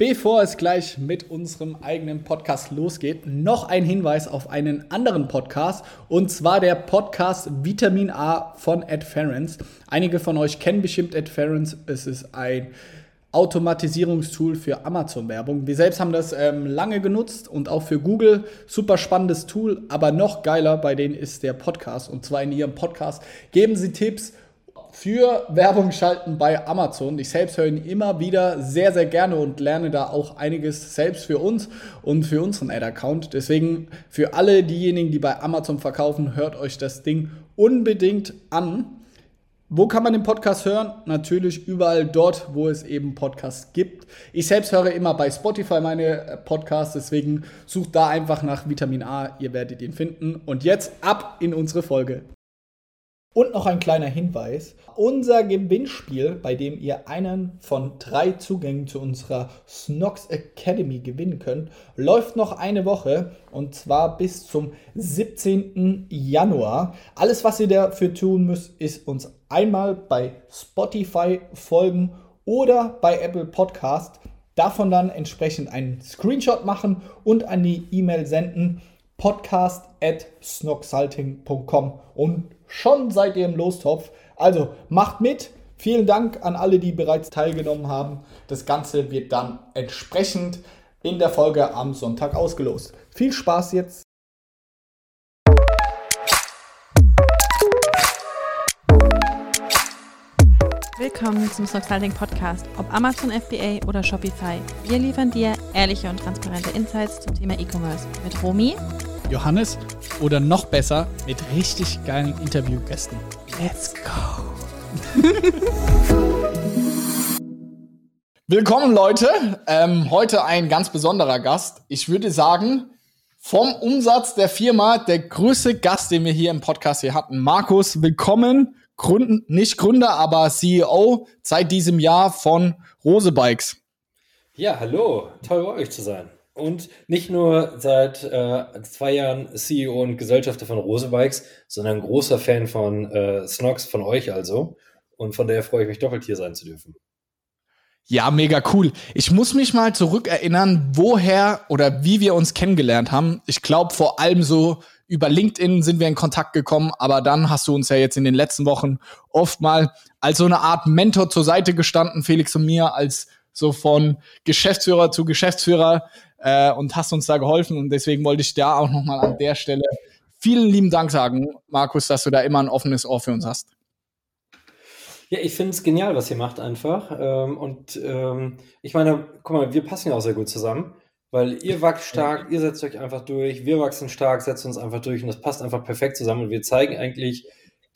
Bevor es gleich mit unserem eigenen Podcast losgeht, noch ein Hinweis auf einen anderen Podcast und zwar der Podcast Vitamin A von Ed Ferens. Einige von euch kennen bestimmt Ed Ferens. Es ist ein Automatisierungstool für Amazon-Werbung. Wir selbst haben das ähm, lange genutzt und auch für Google. Super spannendes Tool, aber noch geiler bei denen ist der Podcast. Und zwar in ihrem Podcast geben sie Tipps für Werbung schalten bei Amazon. Ich selbst höre ihn immer wieder sehr, sehr gerne und lerne da auch einiges selbst für uns und für unseren Ad-Account. Deswegen für alle diejenigen, die bei Amazon verkaufen, hört euch das Ding unbedingt an. Wo kann man den Podcast hören? Natürlich überall dort, wo es eben Podcasts gibt. Ich selbst höre immer bei Spotify meine Podcasts, deswegen sucht da einfach nach Vitamin A, ihr werdet ihn finden. Und jetzt ab in unsere Folge. Und noch ein kleiner Hinweis. Unser Gewinnspiel, bei dem ihr einen von drei Zugängen zu unserer Snox Academy gewinnen könnt, läuft noch eine Woche und zwar bis zum 17. Januar. Alles, was ihr dafür tun müsst, ist uns einmal bei Spotify folgen oder bei Apple Podcast. Davon dann entsprechend einen Screenshot machen und an die E-Mail senden podcast at snoxalting.com und schon seid ihr im Lostopf. Also macht mit. Vielen Dank an alle, die bereits teilgenommen haben. Das Ganze wird dann entsprechend in der Folge am Sonntag ausgelost. Viel Spaß jetzt. Willkommen zum Snoxalting Podcast, ob Amazon FBA oder Shopify. Wir liefern dir ehrliche und transparente Insights zum Thema E-Commerce mit Romy Johannes oder noch besser mit richtig geilen Interviewgästen. Let's go! Willkommen Leute, ähm, heute ein ganz besonderer Gast. Ich würde sagen, vom Umsatz der Firma der größte Gast, den wir hier im Podcast hier hatten. Markus, willkommen. Gründen, nicht Gründer, aber CEO seit diesem Jahr von Rose Bikes. Ja, hallo. Toll bei euch zu sein. Und nicht nur seit äh, zwei Jahren CEO und Gesellschafter von Rose Bikes, sondern großer Fan von äh, Snox, von euch also. Und von daher freue ich mich doppelt hier sein zu dürfen. Ja, mega cool. Ich muss mich mal zurückerinnern, woher oder wie wir uns kennengelernt haben. Ich glaube, vor allem so über LinkedIn sind wir in Kontakt gekommen, aber dann hast du uns ja jetzt in den letzten Wochen oft mal als so eine Art Mentor zur Seite gestanden, Felix und mir, als so von Geschäftsführer zu Geschäftsführer äh, und hast uns da geholfen. Und deswegen wollte ich da auch nochmal an der Stelle vielen lieben Dank sagen, Markus, dass du da immer ein offenes Ohr für uns hast. Ja, ich finde es genial, was ihr macht einfach. Ähm, und ähm, ich meine, guck mal, wir passen ja auch sehr gut zusammen, weil ihr wachst stark, ihr setzt euch einfach durch, wir wachsen stark, setzen uns einfach durch und das passt einfach perfekt zusammen. Und wir zeigen eigentlich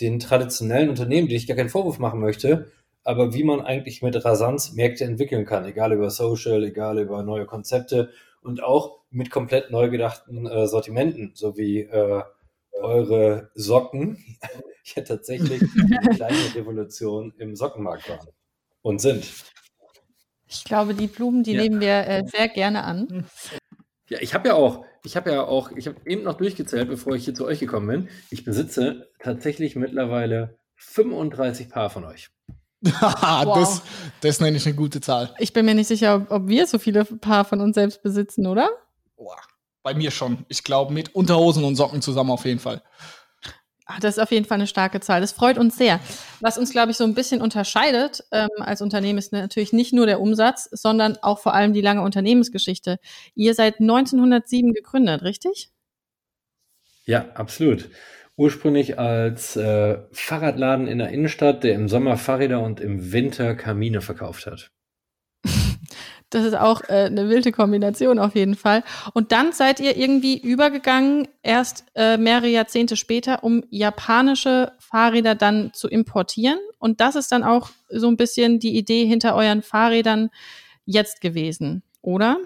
den traditionellen Unternehmen, die ich gar keinen Vorwurf machen möchte, aber wie man eigentlich mit Rasanz Märkte entwickeln kann, egal über Social, egal über neue Konzepte und auch mit komplett neu gedachten äh, Sortimenten, so wie äh, eure Socken ja tatsächlich eine kleine Revolution im Sockenmarkt waren und sind. Ich glaube, die Blumen, die ja. nehmen wir äh, sehr gerne an. Ja, ich habe ja auch, ich habe ja auch, ich habe eben noch durchgezählt, bevor ich hier zu euch gekommen bin. Ich besitze tatsächlich mittlerweile 35 Paar von euch. Wow. das, das nenne ich eine gute Zahl. Ich bin mir nicht sicher, ob, ob wir so viele Paar von uns selbst besitzen, oder? Boah, bei mir schon. Ich glaube, mit Unterhosen und Socken zusammen auf jeden Fall. Ach, das ist auf jeden Fall eine starke Zahl. Das freut uns sehr. Was uns, glaube ich, so ein bisschen unterscheidet ähm, als Unternehmen ist natürlich nicht nur der Umsatz, sondern auch vor allem die lange Unternehmensgeschichte. Ihr seid 1907 gegründet, richtig? Ja, absolut ursprünglich als äh, Fahrradladen in der Innenstadt, der im Sommer Fahrräder und im Winter Kamine verkauft hat. Das ist auch äh, eine wilde Kombination auf jeden Fall. Und dann seid ihr irgendwie übergegangen, erst äh, mehrere Jahrzehnte später, um japanische Fahrräder dann zu importieren. Und das ist dann auch so ein bisschen die Idee hinter euren Fahrrädern jetzt gewesen, oder?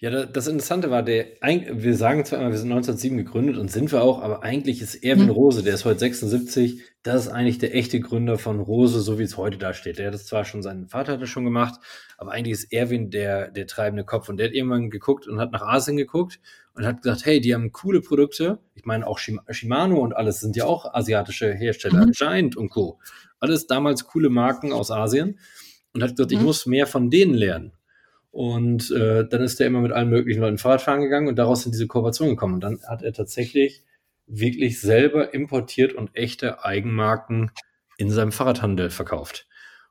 Ja, das Interessante war, der, wir sagen zwar immer, wir sind 1907 gegründet und sind wir auch, aber eigentlich ist Erwin mhm. Rose, der ist heute 76, das ist eigentlich der echte Gründer von Rose, so wie es heute da steht. Der hat das zwar schon, sein Vater hat das schon gemacht, aber eigentlich ist Erwin der, der treibende Kopf und der hat irgendwann geguckt und hat nach Asien geguckt und hat gesagt, hey, die haben coole Produkte. Ich meine, auch Shimano und alles sind ja auch asiatische Hersteller, mhm. Giant und Co. Alles damals coole Marken aus Asien und hat gesagt, mhm. ich muss mehr von denen lernen. Und äh, dann ist er immer mit allen möglichen Leuten Fahrradfahren gegangen und daraus sind diese Kooperationen gekommen. Und dann hat er tatsächlich wirklich selber importiert und echte Eigenmarken in seinem Fahrradhandel verkauft.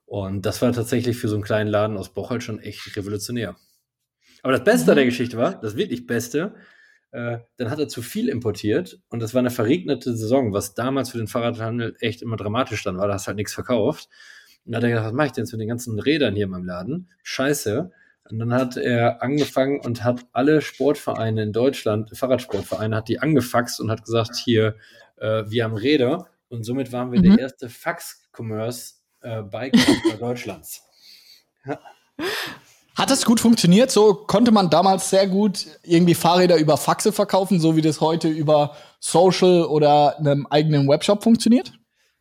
Und das war tatsächlich für so einen kleinen Laden aus Bocholt schon echt revolutionär. Aber das Beste mhm. der Geschichte war, das wirklich Beste, äh, dann hat er zu viel importiert und das war eine verregnete Saison, was damals für den Fahrradhandel echt immer dramatisch dann war. Da hast halt nichts verkauft. Und dann hat er gedacht, was mache ich denn jetzt mit den ganzen Rädern hier in meinem Laden? Scheiße. Und dann hat er angefangen und hat alle Sportvereine in Deutschland, Fahrradsportvereine, hat die angefaxt und hat gesagt, hier, äh, wir haben Räder. Und somit waren wir mhm. der erste Fax-Commerce-Bike äh, Deutschlands. Ja. Hat das gut funktioniert? So konnte man damals sehr gut irgendwie Fahrräder über Faxe verkaufen, so wie das heute über Social oder einem eigenen Webshop funktioniert?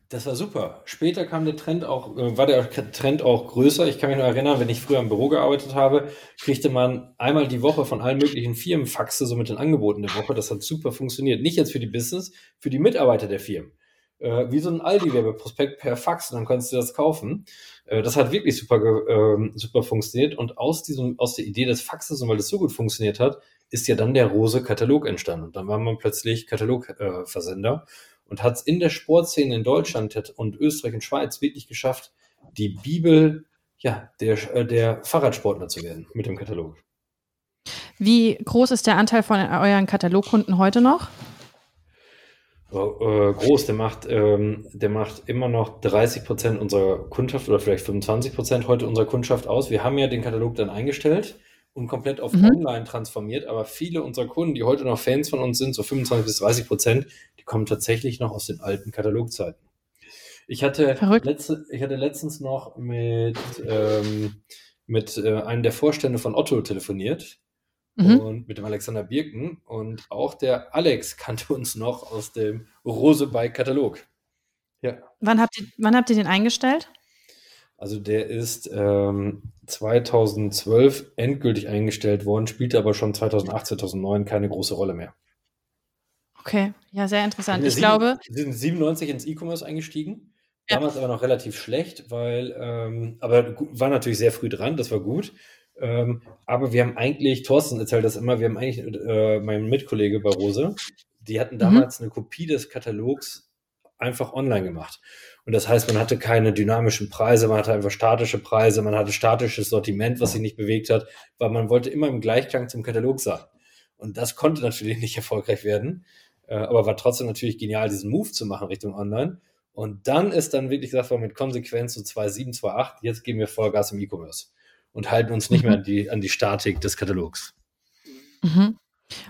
Das war super. Später kam der Trend auch, äh, war der Trend auch größer. Ich kann mich noch erinnern, wenn ich früher im Büro gearbeitet habe, kriegte man einmal die Woche von allen möglichen Firmen Faxe, so mit den Angeboten der Woche. Das hat super funktioniert. Nicht jetzt für die Business, für die Mitarbeiter der Firmen äh, wie so ein Aldi-Werbeprospekt per Fax und dann konntest du das kaufen. Äh, das hat wirklich super, äh, super funktioniert und aus diesem, aus der Idee des Faxes und weil das so gut funktioniert hat, ist ja dann der Rose-Katalog entstanden. Und dann war man plötzlich Katalogversender äh, und hat es in der Sportszene in Deutschland und Österreich und Schweiz wirklich geschafft, die Bibel ja, der, äh, der Fahrradsportler zu werden mit dem Katalog. Wie groß ist der Anteil von euren Katalogkunden heute noch? äh, groß. Der macht, ähm, der macht immer noch 30 Prozent unserer Kundschaft oder vielleicht 25 Prozent heute unserer Kundschaft aus. Wir haben ja den Katalog dann eingestellt und komplett auf mhm. Online transformiert, aber viele unserer Kunden, die heute noch Fans von uns sind, so 25 bis 30 Prozent, die kommen tatsächlich noch aus den alten Katalogzeiten. Ich hatte, letzte, ich hatte letztens noch mit, ähm, mit äh, einem der Vorstände von Otto telefoniert mhm. und mit dem Alexander Birken. Und auch der Alex kannte uns noch aus dem Rosebike-Katalog. Ja. Wann habt, ihr, wann habt ihr den eingestellt? Also der ist ähm, 2012 endgültig eingestellt worden, spielte aber schon 2008, 2009 keine große Rolle mehr. Okay, ja, sehr interessant. Ich glaube. Wir sind 97 ins E-Commerce eingestiegen. Ja. Damals aber noch relativ schlecht, weil, ähm, aber war natürlich sehr früh dran, das war gut. Ähm, aber wir haben eigentlich, Thorsten erzählt das immer, wir haben eigentlich, äh, mein Mitkollege bei Rose, die hatten mhm. damals mhm. eine Kopie des Katalogs einfach online gemacht. Und das heißt, man hatte keine dynamischen Preise, man hatte einfach statische Preise, man hatte statisches Sortiment, was sich nicht bewegt hat, weil man wollte immer im Gleichklang zum Katalog sein. Und das konnte natürlich nicht erfolgreich werden, äh, aber war trotzdem natürlich genial, diesen Move zu machen Richtung Online. Und dann ist dann wirklich gesagt worden, mit Konsequenz so 2.7, 2.8, jetzt geben wir Vollgas im E-Commerce und halten uns nicht mhm. mehr an die, an die Statik des Katalogs. Mhm.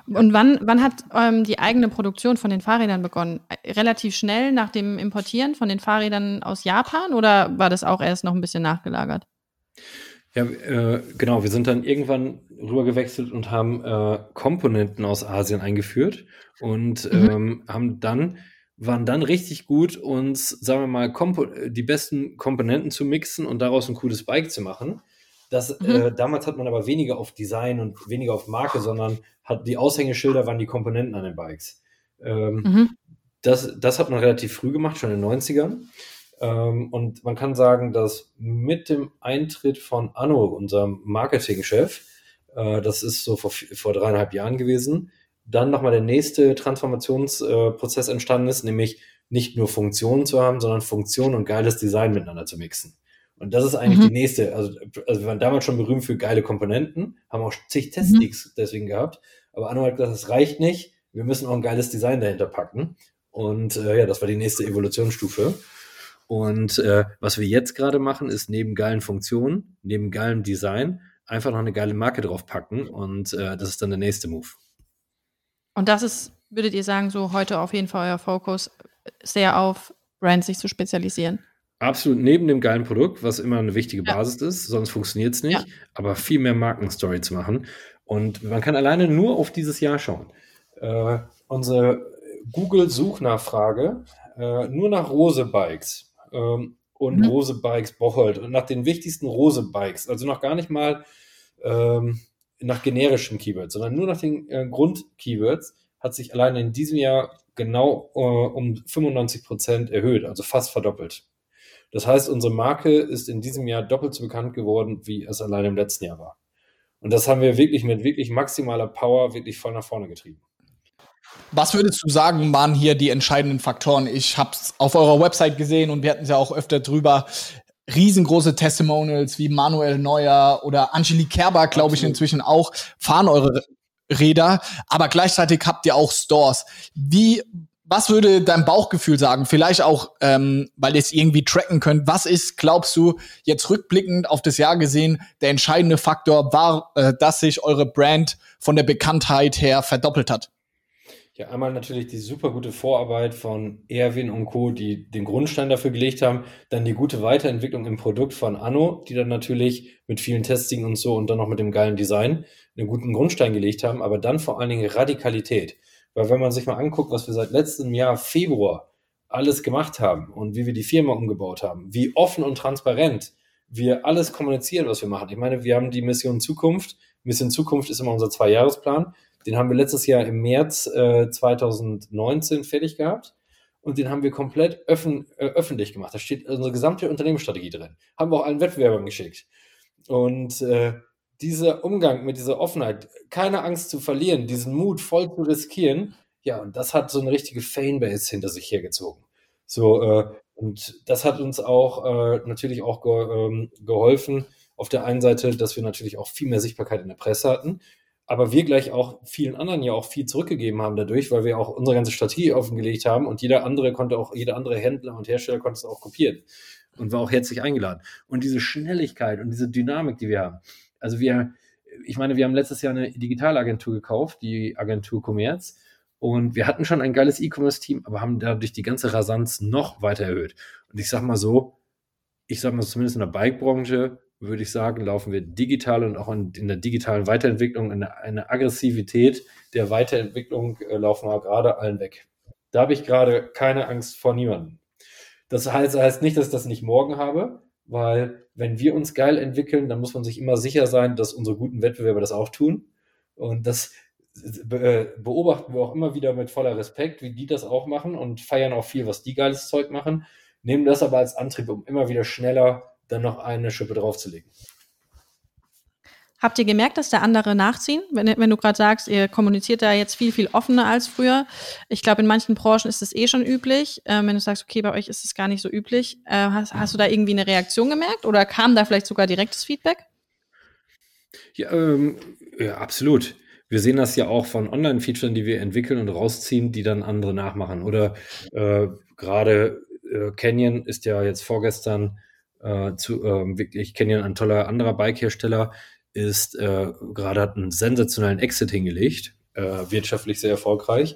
Und wann, wann hat ähm, die eigene Produktion von den Fahrrädern begonnen? Relativ schnell nach dem Importieren von den Fahrrädern aus Japan oder war das auch erst noch ein bisschen nachgelagert? Ja, äh, genau. Wir sind dann irgendwann rübergewechselt und haben äh, Komponenten aus Asien eingeführt und mhm. ähm, haben dann waren dann richtig gut, uns, sagen wir mal, Kompo die besten Komponenten zu mixen und daraus ein cooles Bike zu machen. Das, mhm. äh, damals hat man aber weniger auf Design und weniger auf Marke, sondern hat die Aushängeschilder waren die Komponenten an den Bikes. Ähm, mhm. das, das hat man relativ früh gemacht, schon in den 90ern. Ähm, und man kann sagen, dass mit dem Eintritt von Anno, unserem Marketingchef, äh, das ist so vor, vor dreieinhalb Jahren gewesen, dann nochmal der nächste Transformationsprozess äh, entstanden ist, nämlich nicht nur Funktionen zu haben, sondern Funktion und geiles Design miteinander zu mixen. Und das ist eigentlich mhm. die nächste. Also, also wir waren damals schon berühmt für geile Komponenten, haben auch zig Testleaks mhm. deswegen gehabt. Aber Anno hat gesagt, das reicht nicht. Wir müssen auch ein geiles Design dahinter packen. Und äh, ja, das war die nächste Evolutionsstufe. Und äh, was wir jetzt gerade machen, ist neben geilen Funktionen, neben geilem Design, einfach noch eine geile Marke draufpacken. Und äh, das ist dann der nächste Move. Und das ist, würdet ihr sagen, so heute auf jeden Fall euer Fokus, sehr auf Brands sich zu spezialisieren? Absolut neben dem geilen Produkt, was immer eine wichtige ja. Basis ist, sonst funktioniert es nicht, ja. aber viel mehr Markenstory zu machen. Und man kann alleine nur auf dieses Jahr schauen. Äh, unsere Google-Suchnachfrage äh, nur nach Rose-Bikes ähm, und mhm. Rose-Bikes Bocholt und nach den wichtigsten Rose-Bikes, also noch gar nicht mal ähm, nach generischen Keywords, sondern nur nach den äh, Grund-Keywords, hat sich alleine in diesem Jahr genau äh, um 95 Prozent erhöht, also fast verdoppelt. Das heißt, unsere Marke ist in diesem Jahr doppelt so bekannt geworden, wie es allein im letzten Jahr war. Und das haben wir wirklich mit wirklich maximaler Power wirklich voll nach vorne getrieben. Was würdest du sagen, waren hier die entscheidenden Faktoren? Ich habe es auf eurer Website gesehen und wir hatten es ja auch öfter drüber. Riesengroße Testimonials wie Manuel Neuer oder Angelique Kerber, glaube ich, inzwischen auch, fahren eure Räder, aber gleichzeitig habt ihr auch Stores. Wie, was würde dein Bauchgefühl sagen? Vielleicht auch, ähm, weil ihr es irgendwie tracken könnt. Was ist, glaubst du, jetzt rückblickend auf das Jahr gesehen, der entscheidende Faktor war, äh, dass sich eure Brand von der Bekanntheit her verdoppelt hat? Ja, einmal natürlich die super gute Vorarbeit von Erwin und Co., die den Grundstein dafür gelegt haben. Dann die gute Weiterentwicklung im Produkt von Anno, die dann natürlich mit vielen Testing und so und dann noch mit dem geilen Design einen guten Grundstein gelegt haben. Aber dann vor allen Dingen Radikalität. Weil wenn man sich mal anguckt, was wir seit letztem Jahr Februar alles gemacht haben und wie wir die Firma umgebaut haben, wie offen und transparent wir alles kommunizieren, was wir machen. Ich meine, wir haben die Mission Zukunft. Mission Zukunft ist immer unser Zwei-Jahres-Plan. Den haben wir letztes Jahr im März äh, 2019 fertig gehabt und den haben wir komplett öffn äh, öffentlich gemacht. Da steht unsere gesamte Unternehmensstrategie drin. Haben wir auch allen Wettbewerbern geschickt. Und äh, dieser Umgang mit dieser Offenheit, keine Angst zu verlieren, diesen Mut voll zu riskieren, ja, und das hat so eine richtige Fanbase hinter sich hergezogen. So, äh, und das hat uns auch äh, natürlich auch ge ähm, geholfen, auf der einen Seite, dass wir natürlich auch viel mehr Sichtbarkeit in der Presse hatten, aber wir gleich auch vielen anderen ja auch viel zurückgegeben haben dadurch, weil wir auch unsere ganze Strategie offengelegt haben und jeder andere konnte auch, jeder andere Händler und Hersteller konnte es auch kopieren und war auch herzlich eingeladen. Und diese Schnelligkeit und diese Dynamik, die wir haben. Also wir, ich meine, wir haben letztes Jahr eine Digitalagentur gekauft, die Agentur Commerz. Und wir hatten schon ein geiles E-Commerce-Team, aber haben dadurch die ganze Rasanz noch weiter erhöht. Und ich sag mal so, ich sag mal zumindest in der Bike-Branche würde ich sagen, laufen wir digital und auch in, in der digitalen Weiterentwicklung, eine, eine Aggressivität der Weiterentwicklung äh, laufen wir gerade allen weg. Da habe ich gerade keine Angst vor niemandem. Das heißt, heißt nicht, dass ich das nicht morgen habe, weil wenn wir uns geil entwickeln, dann muss man sich immer sicher sein, dass unsere guten Wettbewerber das auch tun. Und das äh, beobachten wir auch immer wieder mit voller Respekt, wie die das auch machen und feiern auch viel, was die geiles Zeug machen, nehmen das aber als Antrieb, um immer wieder schneller dann noch eine Schippe draufzulegen. Habt ihr gemerkt, dass der andere nachziehen? Wenn, wenn du gerade sagst, ihr kommuniziert da jetzt viel, viel offener als früher. Ich glaube, in manchen Branchen ist es eh schon üblich. Ähm, wenn du sagst, okay, bei euch ist es gar nicht so üblich. Äh, hast, hast du da irgendwie eine Reaktion gemerkt oder kam da vielleicht sogar direktes Feedback? Ja, ähm, ja absolut. Wir sehen das ja auch von Online-Features, die wir entwickeln und rausziehen, die dann andere nachmachen. Oder äh, gerade äh, Canyon ist ja jetzt vorgestern äh, zu, äh, wirklich, ja ein toller anderer Bike-Hersteller, ist äh, gerade hat einen sensationellen Exit hingelegt, äh, wirtschaftlich sehr erfolgreich.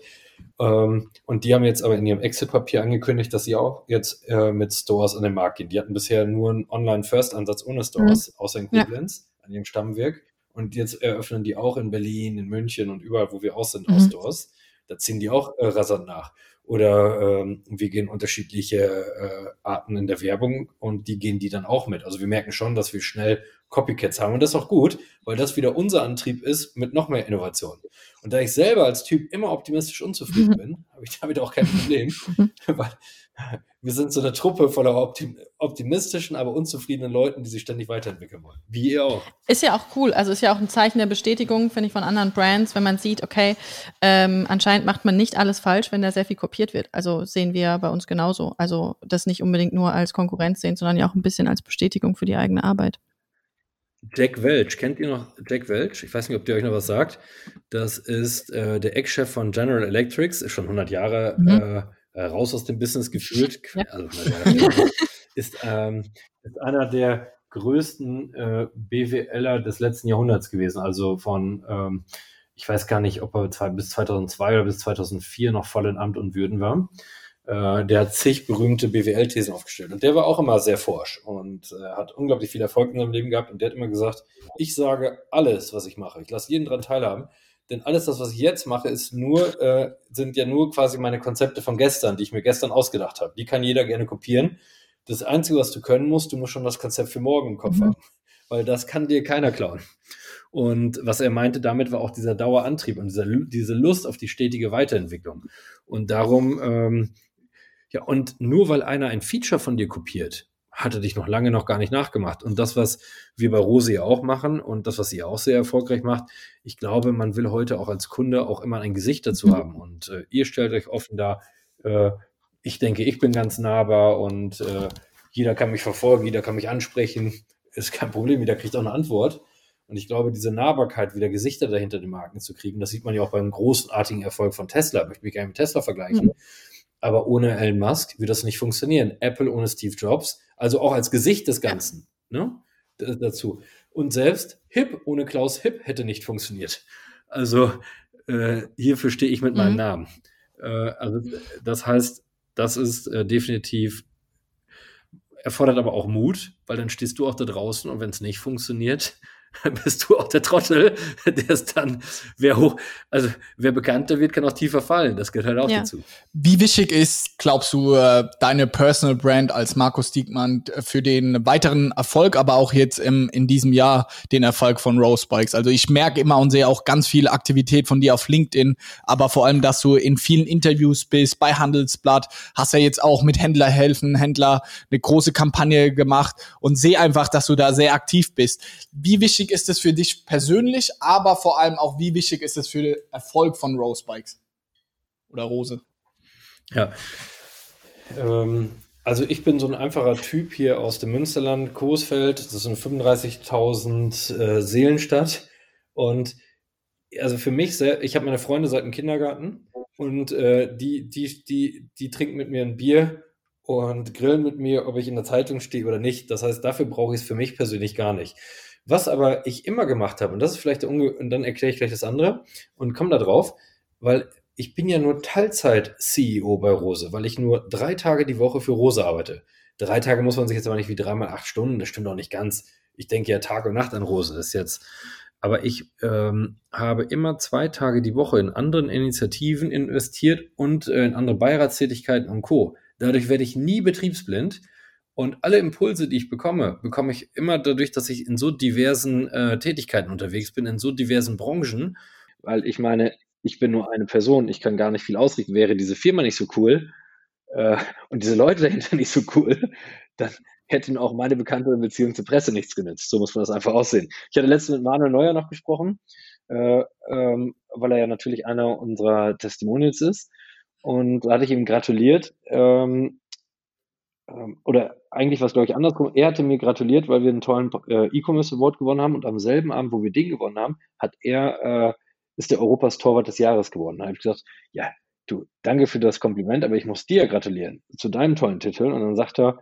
Ähm, und die haben jetzt aber in ihrem Exit-Papier angekündigt, dass sie auch jetzt äh, mit Stores an den Markt gehen. Die hatten bisher nur einen Online-First-Ansatz ohne Stores, mhm. außer in Koblenz, ja. an ihrem Stammwerk. Und jetzt eröffnen die auch in Berlin, in München und überall, wo wir auch sind, mhm. auch Stores. Da ziehen die auch äh, rasant nach. Oder ähm, wir gehen unterschiedliche äh, Arten in der Werbung und die gehen die dann auch mit. Also wir merken schon, dass wir schnell Copycats haben. Und das ist auch gut, weil das wieder unser Antrieb ist mit noch mehr Innovation. Und da ich selber als Typ immer optimistisch unzufrieden bin, habe ich damit auch kein Problem, weil wir sind so eine Truppe voller optim optimistischen, aber unzufriedenen Leuten, die sich ständig weiterentwickeln wollen. Wie ihr auch. Ist ja auch cool. Also ist ja auch ein Zeichen der Bestätigung, finde ich, von anderen Brands, wenn man sieht, okay, ähm, anscheinend macht man nicht alles falsch, wenn da sehr viel kopiert wird. Also sehen wir bei uns genauso. Also das nicht unbedingt nur als Konkurrenz sehen, sondern ja auch ein bisschen als Bestätigung für die eigene Arbeit. Jack Welch, kennt ihr noch Jack Welch? Ich weiß nicht, ob der euch noch was sagt. Das ist äh, der Ex-Chef von General Electric, ist schon 100 Jahre mhm. äh, äh, raus aus dem Business gefühlt. Ja. Also, ist, ähm, ist einer der größten äh, BWLer des letzten Jahrhunderts gewesen. Also von, ähm, ich weiß gar nicht, ob er zwei, bis 2002 oder bis 2004 noch voll in Amt und Würden war. Äh, der hat zig berühmte BWL-Thesen aufgestellt. Und der war auch immer sehr forsch und äh, hat unglaublich viel Erfolg in seinem Leben gehabt. Und der hat immer gesagt, ich sage alles, was ich mache. Ich lasse jeden dran teilhaben. Denn alles das, was ich jetzt mache, ist nur, äh, sind ja nur quasi meine Konzepte von gestern, die ich mir gestern ausgedacht habe. Die kann jeder gerne kopieren. Das Einzige, was du können musst, du musst schon das Konzept für morgen im Kopf mhm. haben. Weil das kann dir keiner klauen. Und was er meinte damit war auch dieser Dauerantrieb und dieser, diese Lust auf die stetige Weiterentwicklung. Und darum ähm, ja, und nur weil einer ein Feature von dir kopiert, hatte dich noch lange noch gar nicht nachgemacht. Und das, was wir bei Rose ja auch machen und das, was ihr auch sehr erfolgreich macht, ich glaube, man will heute auch als Kunde auch immer ein Gesicht dazu mhm. haben. Und äh, ihr stellt euch offen da, äh, ich denke, ich bin ganz nahbar und äh, jeder kann mich verfolgen, jeder kann mich ansprechen, ist kein Problem, jeder kriegt auch eine Antwort. Und ich glaube, diese Nahbarkeit, wieder Gesichter dahinter den Marken zu kriegen, das sieht man ja auch beim großartigen Erfolg von Tesla. Ich möchte mich gerne mit Tesla vergleichen. Mhm. Aber ohne Elon Musk würde das nicht funktionieren. Apple ohne Steve Jobs, also auch als Gesicht des Ganzen, ne? D dazu. Und selbst Hip ohne Klaus Hip hätte nicht funktioniert. Also äh, hierfür stehe ich mit mhm. meinem Namen. Äh, also das heißt, das ist äh, definitiv erfordert aber auch Mut, weil dann stehst du auch da draußen und wenn es nicht funktioniert, bist du auch der Trottel, der ist dann, wer hoch, also wer bekannter wird, kann auch tiefer fallen. Das gehört halt auch ja. dazu. Wie wichtig ist, glaubst du, äh, deine Personal Brand als Markus Diekmann für den weiteren Erfolg, aber auch jetzt im, in diesem Jahr den Erfolg von Rose Bikes? Also ich merke immer und sehe auch ganz viel Aktivität von dir auf LinkedIn, aber vor allem, dass du in vielen Interviews bist, bei Handelsblatt, hast ja jetzt auch mit Händler helfen, Händler eine große Kampagne gemacht und sehe einfach, dass du da sehr aktiv bist. Wie wichtig wichtig ist es für dich persönlich, aber vor allem auch, wie wichtig ist es für den Erfolg von Rose Bikes oder Rose? Ja. Ähm, also ich bin so ein einfacher Typ hier aus dem Münsterland, Coesfeld, das ist eine 35.000 äh, Seelenstadt und also für mich, sehr, ich habe meine Freunde seit dem Kindergarten und äh, die, die, die, die trinken mit mir ein Bier und grillen mit mir, ob ich in der Zeitung stehe oder nicht. Das heißt, dafür brauche ich es für mich persönlich gar nicht. Was aber ich immer gemacht habe, und das ist vielleicht der Unge und dann erkläre ich gleich das andere und komme da drauf, weil ich bin ja nur Teilzeit-CEO bei Rose, weil ich nur drei Tage die Woche für Rose arbeite. Drei Tage muss man sich jetzt aber nicht wie dreimal acht Stunden, das stimmt auch nicht ganz. Ich denke ja Tag und Nacht an Rose, das ist jetzt. Aber ich ähm, habe immer zwei Tage die Woche in anderen Initiativen investiert und äh, in andere Beiratstätigkeiten und Co. Dadurch werde ich nie betriebsblind und alle Impulse, die ich bekomme, bekomme ich immer dadurch, dass ich in so diversen äh, Tätigkeiten unterwegs bin, in so diversen Branchen. Weil ich meine, ich bin nur eine Person, ich kann gar nicht viel ausrichten. Wäre diese Firma nicht so cool äh, und diese Leute dahinter nicht so cool, dann hätten auch meine bekannte Beziehung zur Presse nichts genützt. So muss man das einfach aussehen. Ich hatte letztens mit Manuel Neuer noch gesprochen, äh, ähm, weil er ja natürlich einer unserer Testimonials ist. Und da hatte ich ihm gratuliert. Ähm, ähm, oder eigentlich war es, glaube ich, andersrum. Er hatte mir gratuliert, weil wir einen tollen äh, E-Commerce Award gewonnen haben und am selben Abend, wo wir den gewonnen haben, hat er, äh, ist der Europas Torwart des Jahres geworden. Da habe ich gesagt, ja, du, danke für das Kompliment, aber ich muss dir gratulieren zu deinem tollen Titel. Und dann sagt er,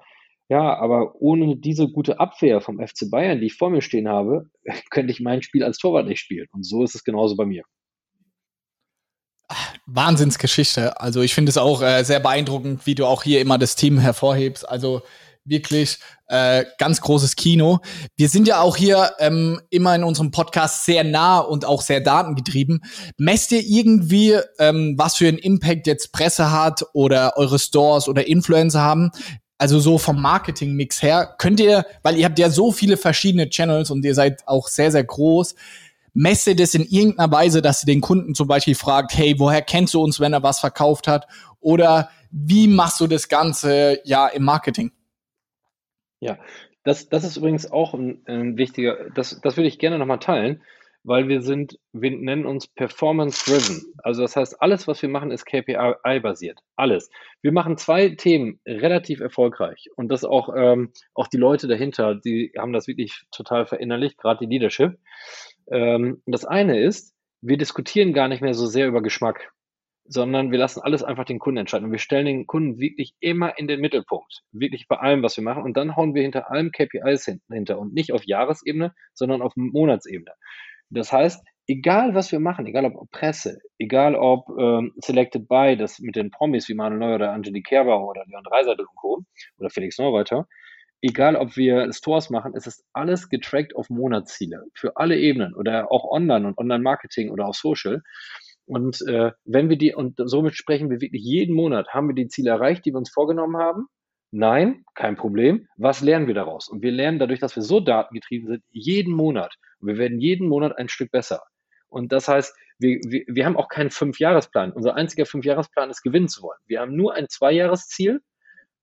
ja, aber ohne diese gute Abwehr vom FC Bayern, die ich vor mir stehen habe, könnte ich mein Spiel als Torwart nicht spielen. Und so ist es genauso bei mir. Wahnsinnsgeschichte. Also ich finde es auch äh, sehr beeindruckend, wie du auch hier immer das Team hervorhebst. Also wirklich äh, ganz großes Kino. Wir sind ja auch hier ähm, immer in unserem Podcast sehr nah und auch sehr datengetrieben. Messt ihr irgendwie, ähm, was für einen Impact jetzt Presse hat oder eure Stores oder Influencer haben? Also so vom Marketing-Mix her, könnt ihr, weil ihr habt ja so viele verschiedene Channels und ihr seid auch sehr, sehr groß, messe das in irgendeiner Weise, dass sie den Kunden zum Beispiel fragt, hey, woher kennst du uns, wenn er was verkauft hat? Oder wie machst du das Ganze ja im Marketing? Ja, das, das ist übrigens auch ein, ein wichtiger, das, das würde ich gerne nochmal teilen, weil wir sind, wir nennen uns Performance-Driven. Also das heißt, alles, was wir machen, ist KPI-basiert. Alles. Wir machen zwei Themen relativ erfolgreich. Und das auch, ähm, auch die Leute dahinter, die haben das wirklich total verinnerlicht, gerade die Leadership. Ähm, das eine ist, wir diskutieren gar nicht mehr so sehr über Geschmack, sondern wir lassen alles einfach den Kunden entscheiden. Und wir stellen den Kunden wirklich immer in den Mittelpunkt, wirklich bei allem, was wir machen. Und dann hauen wir hinter allem KPIs hinter und nicht auf Jahresebene, sondern auf Monatsebene. Das heißt, egal was wir machen, egal ob Presse, egal ob ähm, Selected By, das mit den Promis wie Manuel Neuer oder Angelique Kerbauer oder Leon Dreiseitel und Co. oder Felix Neureiter, egal ob wir Stores machen, es ist alles getrackt auf Monatsziele für alle Ebenen oder auch online und Online-Marketing oder auch Social. Und äh, wenn wir die, und somit sprechen wir wirklich jeden Monat, haben wir die Ziele erreicht, die wir uns vorgenommen haben? Nein, kein Problem. Was lernen wir daraus? Und wir lernen dadurch, dass wir so datengetrieben sind, jeden Monat. Und wir werden jeden Monat ein Stück besser. Und das heißt, wir, wir, wir haben auch keinen Fünfjahresplan. Unser einziger Fünfjahresplan ist, gewinnen zu wollen. Wir haben nur ein Zweijahresziel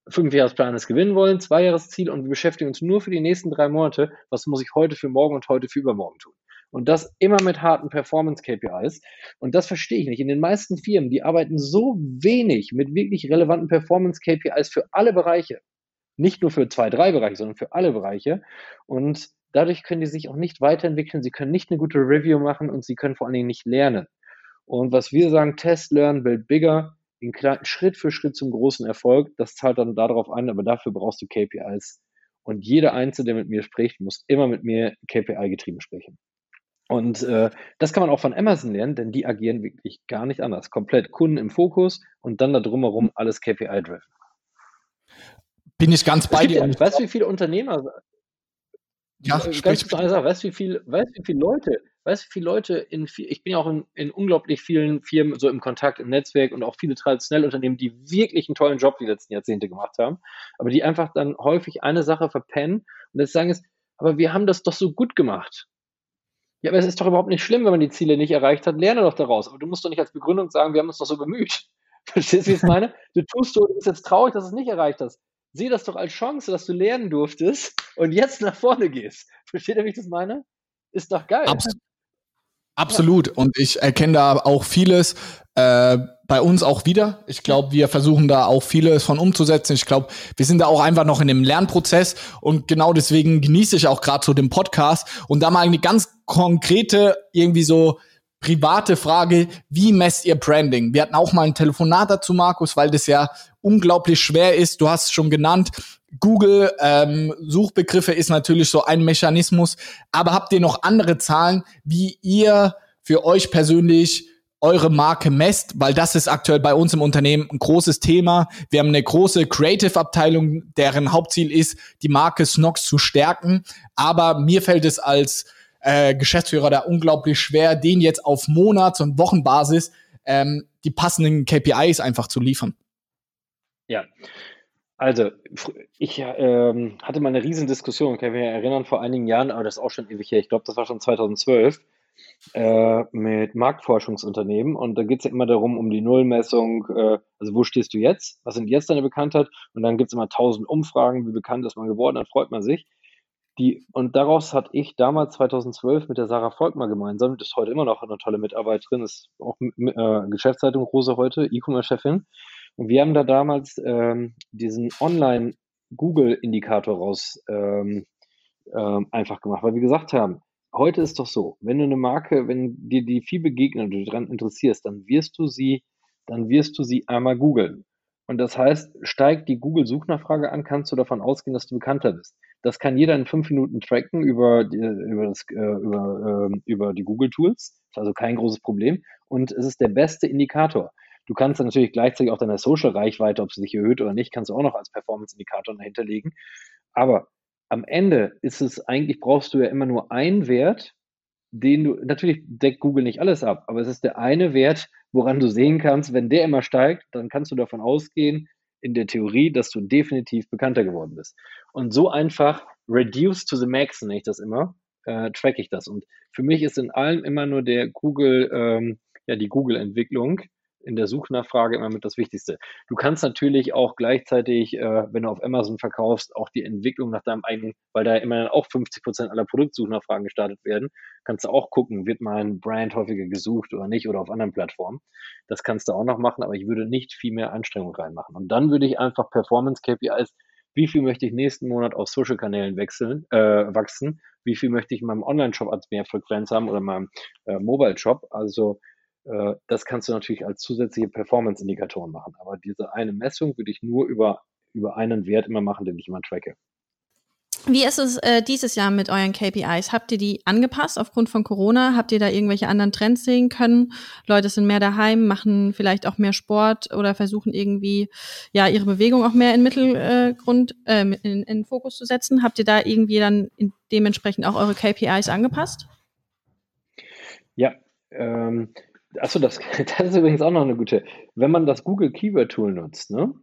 Fünfjahresplanes gewinnen wollen, Zweijahresziel und wir beschäftigen uns nur für die nächsten drei Monate, was muss ich heute für morgen und heute für übermorgen tun. Und das immer mit harten Performance-KPIs. Und das verstehe ich nicht. In den meisten Firmen, die arbeiten so wenig mit wirklich relevanten Performance-KPIs für alle Bereiche. Nicht nur für zwei, drei Bereiche, sondern für alle Bereiche. Und dadurch können die sich auch nicht weiterentwickeln. Sie können nicht eine gute Review machen und sie können vor allen Dingen nicht lernen. Und was wir sagen, Test, Learn, Build Bigger, in kleinen, Schritt für Schritt zum großen Erfolg, das zahlt dann darauf ein, aber dafür brauchst du KPIs. Und jeder Einzelne, der mit mir spricht, muss immer mit mir KPI-getrieben sprechen. Und äh, das kann man auch von Amazon lernen, denn die agieren wirklich gar nicht anders. Komplett Kunden im Fokus und dann da drumherum alles KPI-driven. Bin ich ganz bei dir. Ja, weißt du, wie viele Unternehmer ja, ganz kurz eine Sache, weißt du, wie viel, weißt wie viele Leute, weißt du, wie viele Leute in, ich bin ja auch in, in, unglaublich vielen Firmen so im Kontakt, im Netzwerk und auch viele traditionelle Unternehmen, die wirklich einen tollen Job die letzten Jahrzehnte gemacht haben, aber die einfach dann häufig eine Sache verpennen und jetzt sagen es, aber wir haben das doch so gut gemacht. Ja, aber es ist doch überhaupt nicht schlimm, wenn man die Ziele nicht erreicht hat, lerne doch daraus. Aber du musst doch nicht als Begründung sagen, wir haben uns doch so bemüht. Verstehst du, wie ich es meine? Du tust so, du bist jetzt traurig, dass du es nicht erreicht hast sieh das doch als Chance, dass du lernen durftest und jetzt nach vorne gehst. Versteht ihr, wie ich das meine? Ist doch geil. Abs Absolut. Und ich erkenne da auch vieles äh, bei uns auch wieder. Ich glaube, wir versuchen da auch vieles von umzusetzen. Ich glaube, wir sind da auch einfach noch in dem Lernprozess und genau deswegen genieße ich auch gerade so den Podcast und da mal eine ganz konkrete irgendwie so private Frage, wie messt ihr Branding? Wir hatten auch mal ein Telefonat dazu, Markus, weil das ja unglaublich schwer ist. Du hast es schon genannt. Google ähm, Suchbegriffe ist natürlich so ein Mechanismus. Aber habt ihr noch andere Zahlen, wie ihr für euch persönlich eure Marke messt, weil das ist aktuell bei uns im Unternehmen ein großes Thema. Wir haben eine große Creative-Abteilung, deren Hauptziel ist, die Marke Snox zu stärken. Aber mir fällt es als äh, Geschäftsführer da unglaublich schwer, den jetzt auf Monats- und Wochenbasis ähm, die passenden KPIs einfach zu liefern. Ja, also ich ähm, hatte mal eine Riesendiskussion, ich kann mich erinnern, vor einigen Jahren, aber das ist auch schon ewig her, ich glaube, das war schon 2012, äh, mit Marktforschungsunternehmen. Und da geht es ja immer darum, um die Nullmessung, äh, also wo stehst du jetzt, was sind jetzt deine Bekanntheit? Und dann gibt es immer tausend Umfragen, wie bekannt ist man geworden, dann freut man sich. Die, und daraus hatte ich damals 2012 mit der Sarah Volkmar gemeinsam, das ist heute immer noch eine tolle Mitarbeiterin, ist auch äh, Geschäftsleitung Rose heute, E-Commerce-Chefin. Und wir haben da damals ähm, diesen Online-Google-Indikator raus ähm, ähm, einfach gemacht, weil wir gesagt haben, heute ist doch so, wenn du eine Marke, wenn dir die viel begegnet und du daran interessierst, dann wirst du sie, dann wirst du sie einmal googeln. Und das heißt, steigt die Google-Suchnachfrage an, kannst du davon ausgehen, dass du bekannter bist. Das kann jeder in fünf Minuten tracken über die, über das, äh, über, äh, über die Google-Tools. Ist also kein großes Problem. Und es ist der beste Indikator. Du kannst dann natürlich gleichzeitig auch deine Social-Reichweite, ob sie sich erhöht oder nicht, kannst du auch noch als Performance-Indikator dahinterlegen. Aber am Ende ist es eigentlich, brauchst du ja immer nur einen Wert, den du, natürlich deckt Google nicht alles ab, aber es ist der eine Wert, woran du sehen kannst, wenn der immer steigt, dann kannst du davon ausgehen, in der Theorie, dass du definitiv bekannter geworden bist. Und so einfach reduce to the max, nenne ich das immer, äh, track ich das. Und für mich ist in allem immer nur der Google, ähm, ja, die Google-Entwicklung in der Suchnachfrage immer mit das Wichtigste. Du kannst natürlich auch gleichzeitig, äh, wenn du auf Amazon verkaufst, auch die Entwicklung nach deinem eigenen, weil da immer auch 50 Prozent aller Produktsuchnachfragen gestartet werden, kannst du auch gucken, wird mein Brand häufiger gesucht oder nicht oder auf anderen Plattformen. Das kannst du auch noch machen, aber ich würde nicht viel mehr Anstrengung reinmachen. Und dann würde ich einfach Performance KPIs wie viel möchte ich nächsten Monat auf Social-Kanälen wechseln, äh, wachsen, wie viel möchte ich in meinem Online-Shop als mehr Frequenz haben oder in meinem äh, Mobile-Shop. Also das kannst du natürlich als zusätzliche Performance-Indikatoren machen. Aber diese eine Messung würde ich nur über, über einen Wert immer machen, den ich immer tracke. Wie ist es äh, dieses Jahr mit euren KPIs? Habt ihr die angepasst aufgrund von Corona? Habt ihr da irgendwelche anderen Trends sehen können? Leute sind mehr daheim, machen vielleicht auch mehr Sport oder versuchen irgendwie ja ihre Bewegung auch mehr in Mittelgrund, äh, in, in, in Fokus zu setzen. Habt ihr da irgendwie dann dementsprechend auch eure KPIs angepasst? Ja, ähm, Achso, das, das ist übrigens auch noch eine gute. Wenn man das Google Keyword Tool nutzt, ne,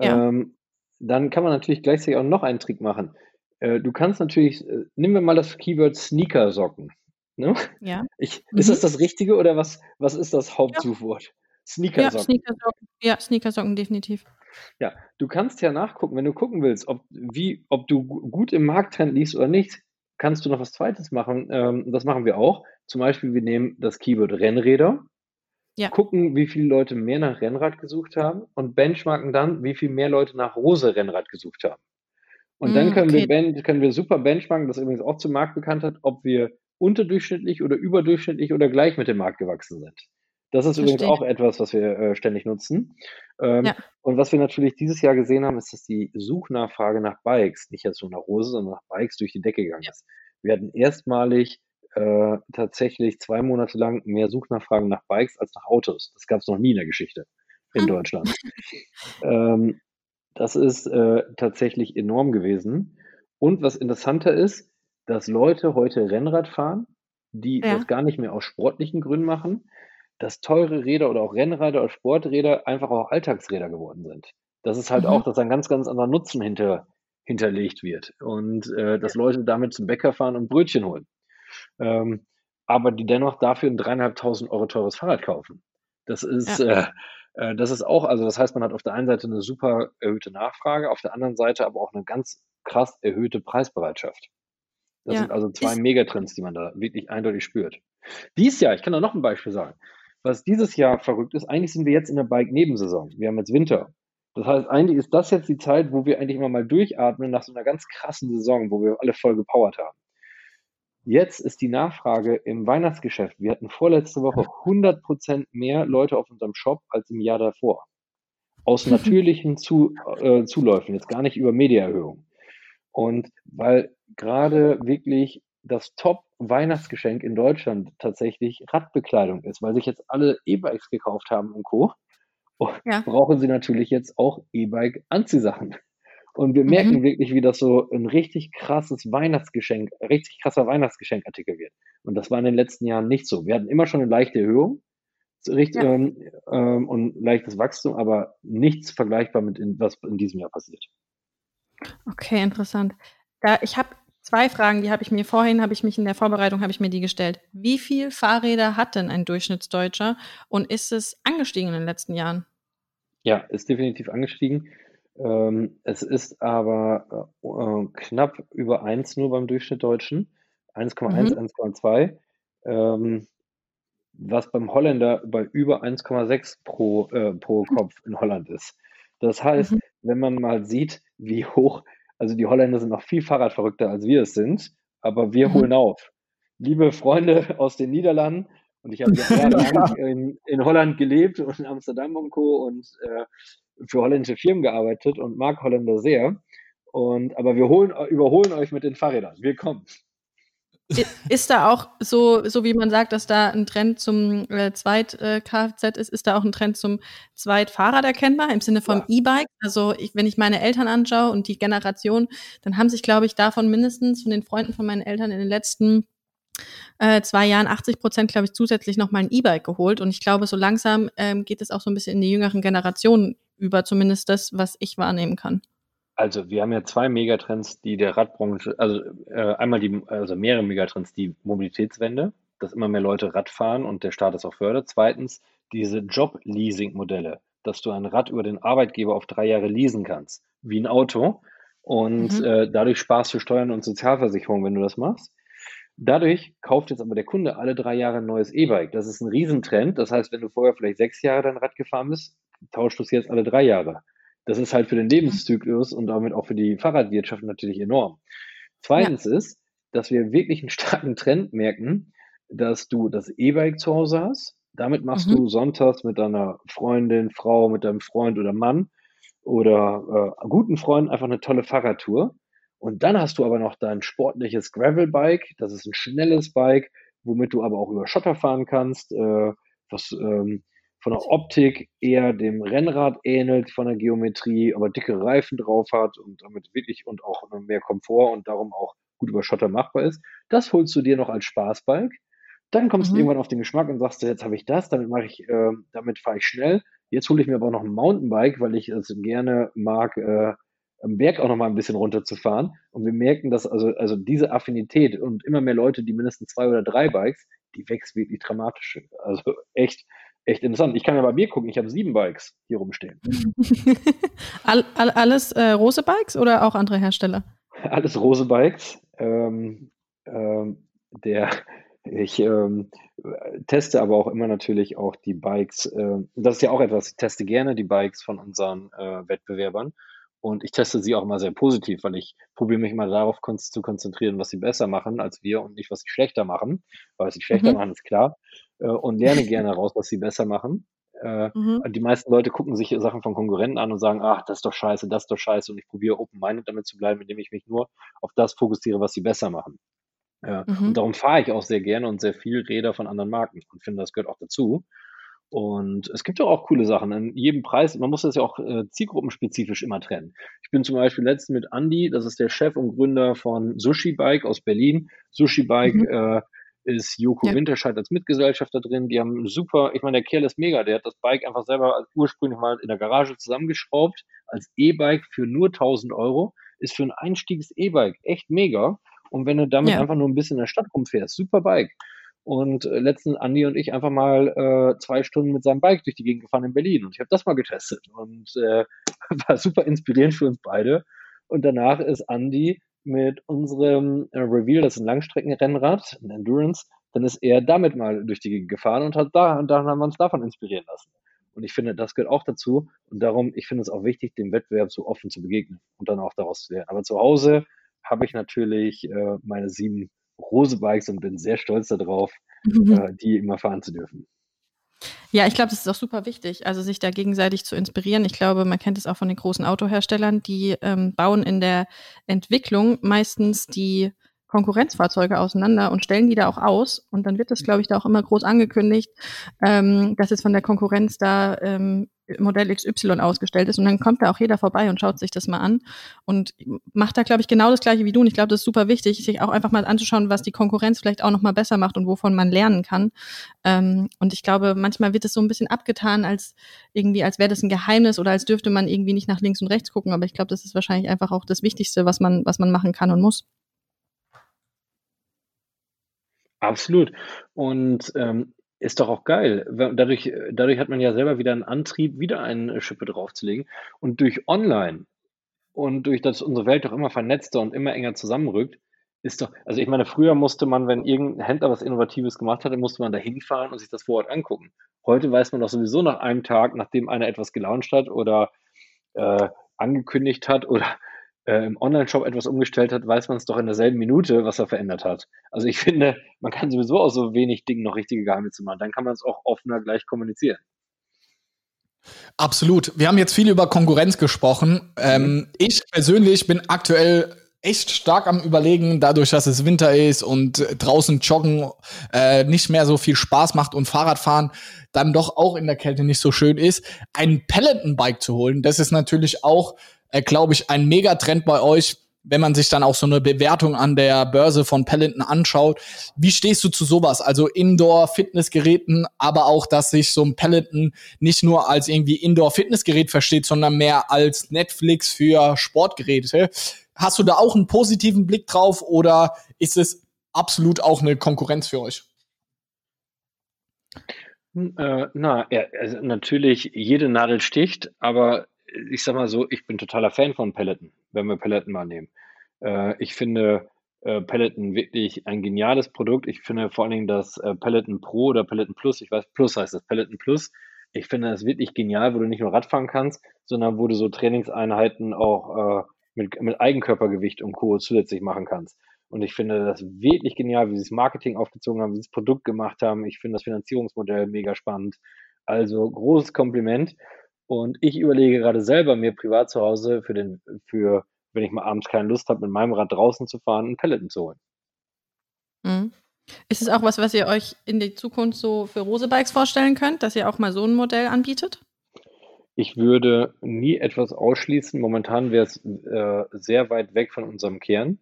ja. ähm, dann kann man natürlich gleichzeitig auch noch einen Trick machen. Äh, du kannst natürlich, äh, nehmen wir mal das Keyword Sneakersocken. Ne? Ja. Ich, mhm. Ist das das Richtige oder was, was ist das Hauptsuchwort? Ja. Sneakersocken. Ja, Sneakersocken, ja, Sneakersocken definitiv. Ja, du kannst ja nachgucken, wenn du gucken willst, ob, wie, ob du gut im Markttrend liegst oder nicht, kannst du noch was Zweites machen. Ähm, das machen wir auch. Zum Beispiel, wir nehmen das Keyword Rennräder, ja. gucken, wie viele Leute mehr nach Rennrad gesucht haben und benchmarken dann, wie viel mehr Leute nach Rose Rennrad gesucht haben. Und mm, dann können, okay. wir, können wir super benchmarken, das übrigens auch zum Markt bekannt hat, ob wir unterdurchschnittlich oder überdurchschnittlich oder gleich mit dem Markt gewachsen sind. Das ist Verstehe. übrigens auch etwas, was wir äh, ständig nutzen. Ähm, ja. Und was wir natürlich dieses Jahr gesehen haben, ist, dass die Suchnachfrage nach Bikes, nicht jetzt nur nach Rose, sondern nach Bikes durch die Decke gegangen ist. Wir hatten erstmalig äh, tatsächlich zwei Monate lang mehr Suchnachfragen nach Bikes als nach Autos. Das gab es noch nie in der Geschichte in hm. Deutschland. ähm, das ist äh, tatsächlich enorm gewesen. Und was interessanter ist, dass Leute heute Rennrad fahren, die ja. das gar nicht mehr aus sportlichen Gründen machen, dass teure Räder oder auch Rennräder oder Sporträder einfach auch Alltagsräder geworden sind. Das ist halt mhm. auch, dass ein ganz, ganz anderer Nutzen hinter, hinterlegt wird und äh, dass Leute damit zum Bäcker fahren und Brötchen holen. Ähm, aber die dennoch dafür ein dreieinhalbtausend Euro teures Fahrrad kaufen. Das ist, ja. äh, äh, das ist auch, also das heißt, man hat auf der einen Seite eine super erhöhte Nachfrage, auf der anderen Seite aber auch eine ganz krass erhöhte Preisbereitschaft. Das ja. sind also zwei ist Megatrends, die man da wirklich eindeutig spürt. Dies Jahr, ich kann da noch ein Beispiel sagen. Was dieses Jahr verrückt ist, eigentlich sind wir jetzt in der Bike-Nebensaison. Wir haben jetzt Winter. Das heißt, eigentlich ist das jetzt die Zeit, wo wir eigentlich immer mal durchatmen nach so einer ganz krassen Saison, wo wir alle voll gepowert haben. Jetzt ist die Nachfrage im Weihnachtsgeschäft. Wir hatten vorletzte Woche 100% mehr Leute auf unserem Shop als im Jahr davor. Aus natürlichen Zu, äh, Zuläufen, jetzt gar nicht über Mediaerhöhung. Und weil gerade wirklich das Top-Weihnachtsgeschenk in Deutschland tatsächlich Radbekleidung ist, weil sich jetzt alle E-Bikes gekauft haben und Co. Und ja. brauchen sie natürlich jetzt auch E-Bike-Anziehsachen. Und wir merken mhm. wirklich, wie das so ein richtig krasses Weihnachtsgeschenk, richtig krasser Weihnachtsgeschenkartikel wird. Und das war in den letzten Jahren nicht so. Wir hatten immer schon eine leichte Erhöhung richtig, ja. ähm, ähm, und leichtes Wachstum, aber nichts vergleichbar mit, in, was in diesem Jahr passiert. Okay, interessant. Da, ich habe zwei Fragen, die habe ich mir vorhin, habe ich mich in der Vorbereitung, habe ich mir die gestellt. Wie viel Fahrräder hat denn ein Durchschnittsdeutscher und ist es angestiegen in den letzten Jahren? Ja, ist definitiv angestiegen. Ähm, es ist aber äh, knapp über 1 nur beim Durchschnitt Deutschen. 1,1, mhm. 1,2. Ähm, was beim Holländer bei über 1,6 pro, äh, pro Kopf in Holland ist. Das heißt, mhm. wenn man mal sieht, wie hoch also die Holländer sind noch viel Fahrradverrückter, als wir es sind, aber wir mhm. holen auf. Liebe Freunde aus den Niederlanden, und ich habe jahrelang in, in Holland gelebt und in Amsterdam und Co. und äh, für holländische Firmen gearbeitet und mag Holländer sehr. Und, aber wir holen, überholen euch mit den Fahrrädern. Wir kommen. Ist da auch so, so wie man sagt, dass da ein Trend zum äh, Zweit-Kfz äh, ist, ist da auch ein Trend zum Zweitfahrrad erkennbar im Sinne vom ja. E-Bike? Also ich, wenn ich meine Eltern anschaue und die Generation, dann haben sich, glaube ich, davon mindestens von den Freunden von meinen Eltern in den letzten äh, zwei Jahren 80 Prozent, glaube ich, zusätzlich nochmal ein E-Bike geholt. Und ich glaube, so langsam ähm, geht es auch so ein bisschen in die jüngeren Generationen über, zumindest das, was ich wahrnehmen kann. Also wir haben ja zwei Megatrends, die der Radbranche, also äh, einmal die, also mehrere Megatrends, die Mobilitätswende, dass immer mehr Leute Rad fahren und der Staat es auch fördert. Zweitens diese Job-Leasing-Modelle, dass du ein Rad über den Arbeitgeber auf drei Jahre leasen kannst, wie ein Auto. Und mhm. äh, dadurch sparst du Steuern und Sozialversicherung, wenn du das machst. Dadurch kauft jetzt aber der Kunde alle drei Jahre ein neues E-Bike. Das ist ein Riesentrend. Das heißt, wenn du vorher vielleicht sechs Jahre dein Rad gefahren bist, tauschst du es jetzt alle drei Jahre. Das ist halt für den Lebenszyklus und damit auch für die Fahrradwirtschaft natürlich enorm. Zweitens ja. ist, dass wir wirklich einen starken Trend merken, dass du das E-Bike zu Hause hast. Damit machst mhm. du sonntags mit deiner Freundin, Frau, mit deinem Freund oder Mann oder äh, guten Freund einfach eine tolle Fahrradtour. Und dann hast du aber noch dein sportliches Gravelbike. Das ist ein schnelles Bike, womit du aber auch über Schotter fahren kannst, äh, was ähm, von der Optik eher dem Rennrad ähnelt, von der Geometrie, aber dicke Reifen drauf hat und damit wirklich und auch mehr Komfort und darum auch gut über Schotter machbar ist. Das holst du dir noch als Spaßbike. Dann kommst mhm. du irgendwann auf den Geschmack und sagst, jetzt habe ich das, damit mache ich, äh, damit fahre ich schnell. Jetzt hole ich mir aber noch ein Mountainbike, weil ich es gerne mag, äh, am Berg auch noch mal ein bisschen runterzufahren. Und wir merken, dass also, also diese Affinität und immer mehr Leute, die mindestens zwei oder drei Bikes, die wächst wirklich dramatisch. Also echt, echt interessant. Ich kann ja bei mir gucken, ich habe sieben Bikes hier rumstehen. all, all, alles äh, Rose Bikes oder auch andere Hersteller? Alles Rose Bikes. Ähm, ähm, der, ich ähm, teste aber auch immer natürlich auch die Bikes. Äh, das ist ja auch etwas, ich teste gerne die Bikes von unseren äh, Wettbewerbern. Und ich teste sie auch immer sehr positiv, weil ich probiere mich mal darauf kon zu konzentrieren, was sie besser machen als wir und nicht, was sie schlechter machen. Weil was sie schlechter mhm. machen, ist klar. Äh, und lerne gerne raus, was sie besser machen. Äh, mhm. Die meisten Leute gucken sich Sachen von Konkurrenten an und sagen, ach, das ist doch scheiße, das ist doch scheiße. Und ich probiere open-minded damit zu bleiben, indem ich mich nur auf das fokussiere, was sie besser machen. Mhm. Und darum fahre ich auch sehr gerne und sehr viel Räder von anderen Marken und finde, das gehört auch dazu. Und es gibt ja auch coole Sachen. In jedem Preis, man muss das ja auch äh, zielgruppenspezifisch immer trennen. Ich bin zum Beispiel letztens mit Andy, das ist der Chef und Gründer von Sushi Bike aus Berlin. Sushi Bike mhm. äh, ist Joko ja. Winterscheid als Mitgesellschafter drin. Die haben super, ich meine, der Kerl ist mega. Der hat das Bike einfach selber ursprünglich mal in der Garage zusammengeschraubt als E-Bike für nur 1000 Euro. Ist für ein einstieges E-Bike echt mega. Und wenn du damit ja. einfach nur ein bisschen in der Stadt rumfährst, super Bike. Und äh, letzten Andi und ich einfach mal äh, zwei Stunden mit seinem Bike durch die Gegend gefahren in Berlin. Und ich habe das mal getestet und äh, war super inspirierend für uns beide. Und danach ist Andi mit unserem äh, Reveal, das ist ein Langstreckenrennrad, ein Endurance, dann ist er damit mal durch die Gegend gefahren und hat da, und dann haben wir uns davon inspirieren lassen. Und ich finde, das gehört auch dazu. Und darum, ich finde es auch wichtig, dem Wettbewerb so offen zu begegnen und dann auch daraus zu lernen. Aber zu Hause habe ich natürlich äh, meine sieben Rose-Bikes und bin sehr stolz darauf, mhm. äh, die immer fahren zu dürfen. Ja, ich glaube, das ist auch super wichtig, also sich da gegenseitig zu inspirieren. Ich glaube, man kennt es auch von den großen Autoherstellern, die ähm, bauen in der Entwicklung meistens die Konkurrenzfahrzeuge auseinander und stellen die da auch aus. Und dann wird das, glaube ich, da auch immer groß angekündigt, ähm, dass jetzt von der Konkurrenz da ähm, Modell XY ausgestellt ist. Und dann kommt da auch jeder vorbei und schaut sich das mal an und macht da, glaube ich, genau das Gleiche wie du. Und ich glaube, das ist super wichtig, sich auch einfach mal anzuschauen, was die Konkurrenz vielleicht auch noch mal besser macht und wovon man lernen kann. Ähm, und ich glaube, manchmal wird es so ein bisschen abgetan, als irgendwie, als wäre das ein Geheimnis oder als dürfte man irgendwie nicht nach links und rechts gucken. Aber ich glaube, das ist wahrscheinlich einfach auch das Wichtigste, was man, was man machen kann und muss. Absolut. Und ähm, ist doch auch geil. Dadurch, dadurch hat man ja selber wieder einen Antrieb, wieder eine Schippe draufzulegen. Und durch Online und durch das unsere Welt doch immer vernetzter und immer enger zusammenrückt, ist doch, also ich meine, früher musste man, wenn irgendein Händler was Innovatives gemacht hatte, musste man da hinfahren und sich das vor Ort angucken. Heute weiß man doch sowieso nach einem Tag, nachdem einer etwas gelauncht hat oder äh, angekündigt hat oder äh, im Online-Shop etwas umgestellt hat, weiß man es doch in derselben Minute, was er verändert hat. Also ich finde, man kann sowieso aus so wenig Dingen noch richtige Geheimnisse machen. Dann kann man es auch offener gleich kommunizieren. Absolut. Wir haben jetzt viel über Konkurrenz gesprochen. Ähm, mhm. ich persönlich bin aktuell echt stark am Überlegen, dadurch, dass es Winter ist und draußen joggen äh, nicht mehr so viel Spaß macht und Fahrradfahren dann doch auch in der Kälte nicht so schön ist, ein Peloton-Bike zu holen. Das ist natürlich auch äh, glaube ich, ein Megatrend bei euch, wenn man sich dann auch so eine Bewertung an der Börse von Peloton anschaut. Wie stehst du zu sowas? Also Indoor-Fitnessgeräten, aber auch, dass sich so ein Peloton nicht nur als irgendwie Indoor-Fitnessgerät versteht, sondern mehr als Netflix für Sportgeräte. Hast du da auch einen positiven Blick drauf oder ist es absolut auch eine Konkurrenz für euch? Hm, äh, na, ja, also natürlich, jede Nadel sticht, aber ich sag mal so, ich bin totaler Fan von Peloton, wenn wir Peloton mal nehmen. Äh, ich finde äh, Peloton wirklich ein geniales Produkt. Ich finde vor allen Dingen das äh, Peloton Pro oder Peloton Plus, ich weiß, Plus heißt das, Peloton Plus. Ich finde das wirklich genial, wo du nicht nur Radfahren kannst, sondern wo du so Trainingseinheiten auch äh, mit, mit Eigenkörpergewicht und Co. zusätzlich machen kannst. Und ich finde das wirklich genial, wie sie das Marketing aufgezogen haben, wie sie das Produkt gemacht haben. Ich finde das Finanzierungsmodell mega spannend. Also großes Kompliment. Und ich überlege gerade selber, mir privat zu Hause für den, für, wenn ich mal abends keine Lust habe, mit meinem Rad draußen zu fahren, einen Peloton zu holen. Mhm. Ist es auch was, was ihr euch in der Zukunft so für Rosebikes vorstellen könnt, dass ihr auch mal so ein Modell anbietet? Ich würde nie etwas ausschließen. Momentan wäre es äh, sehr weit weg von unserem Kern,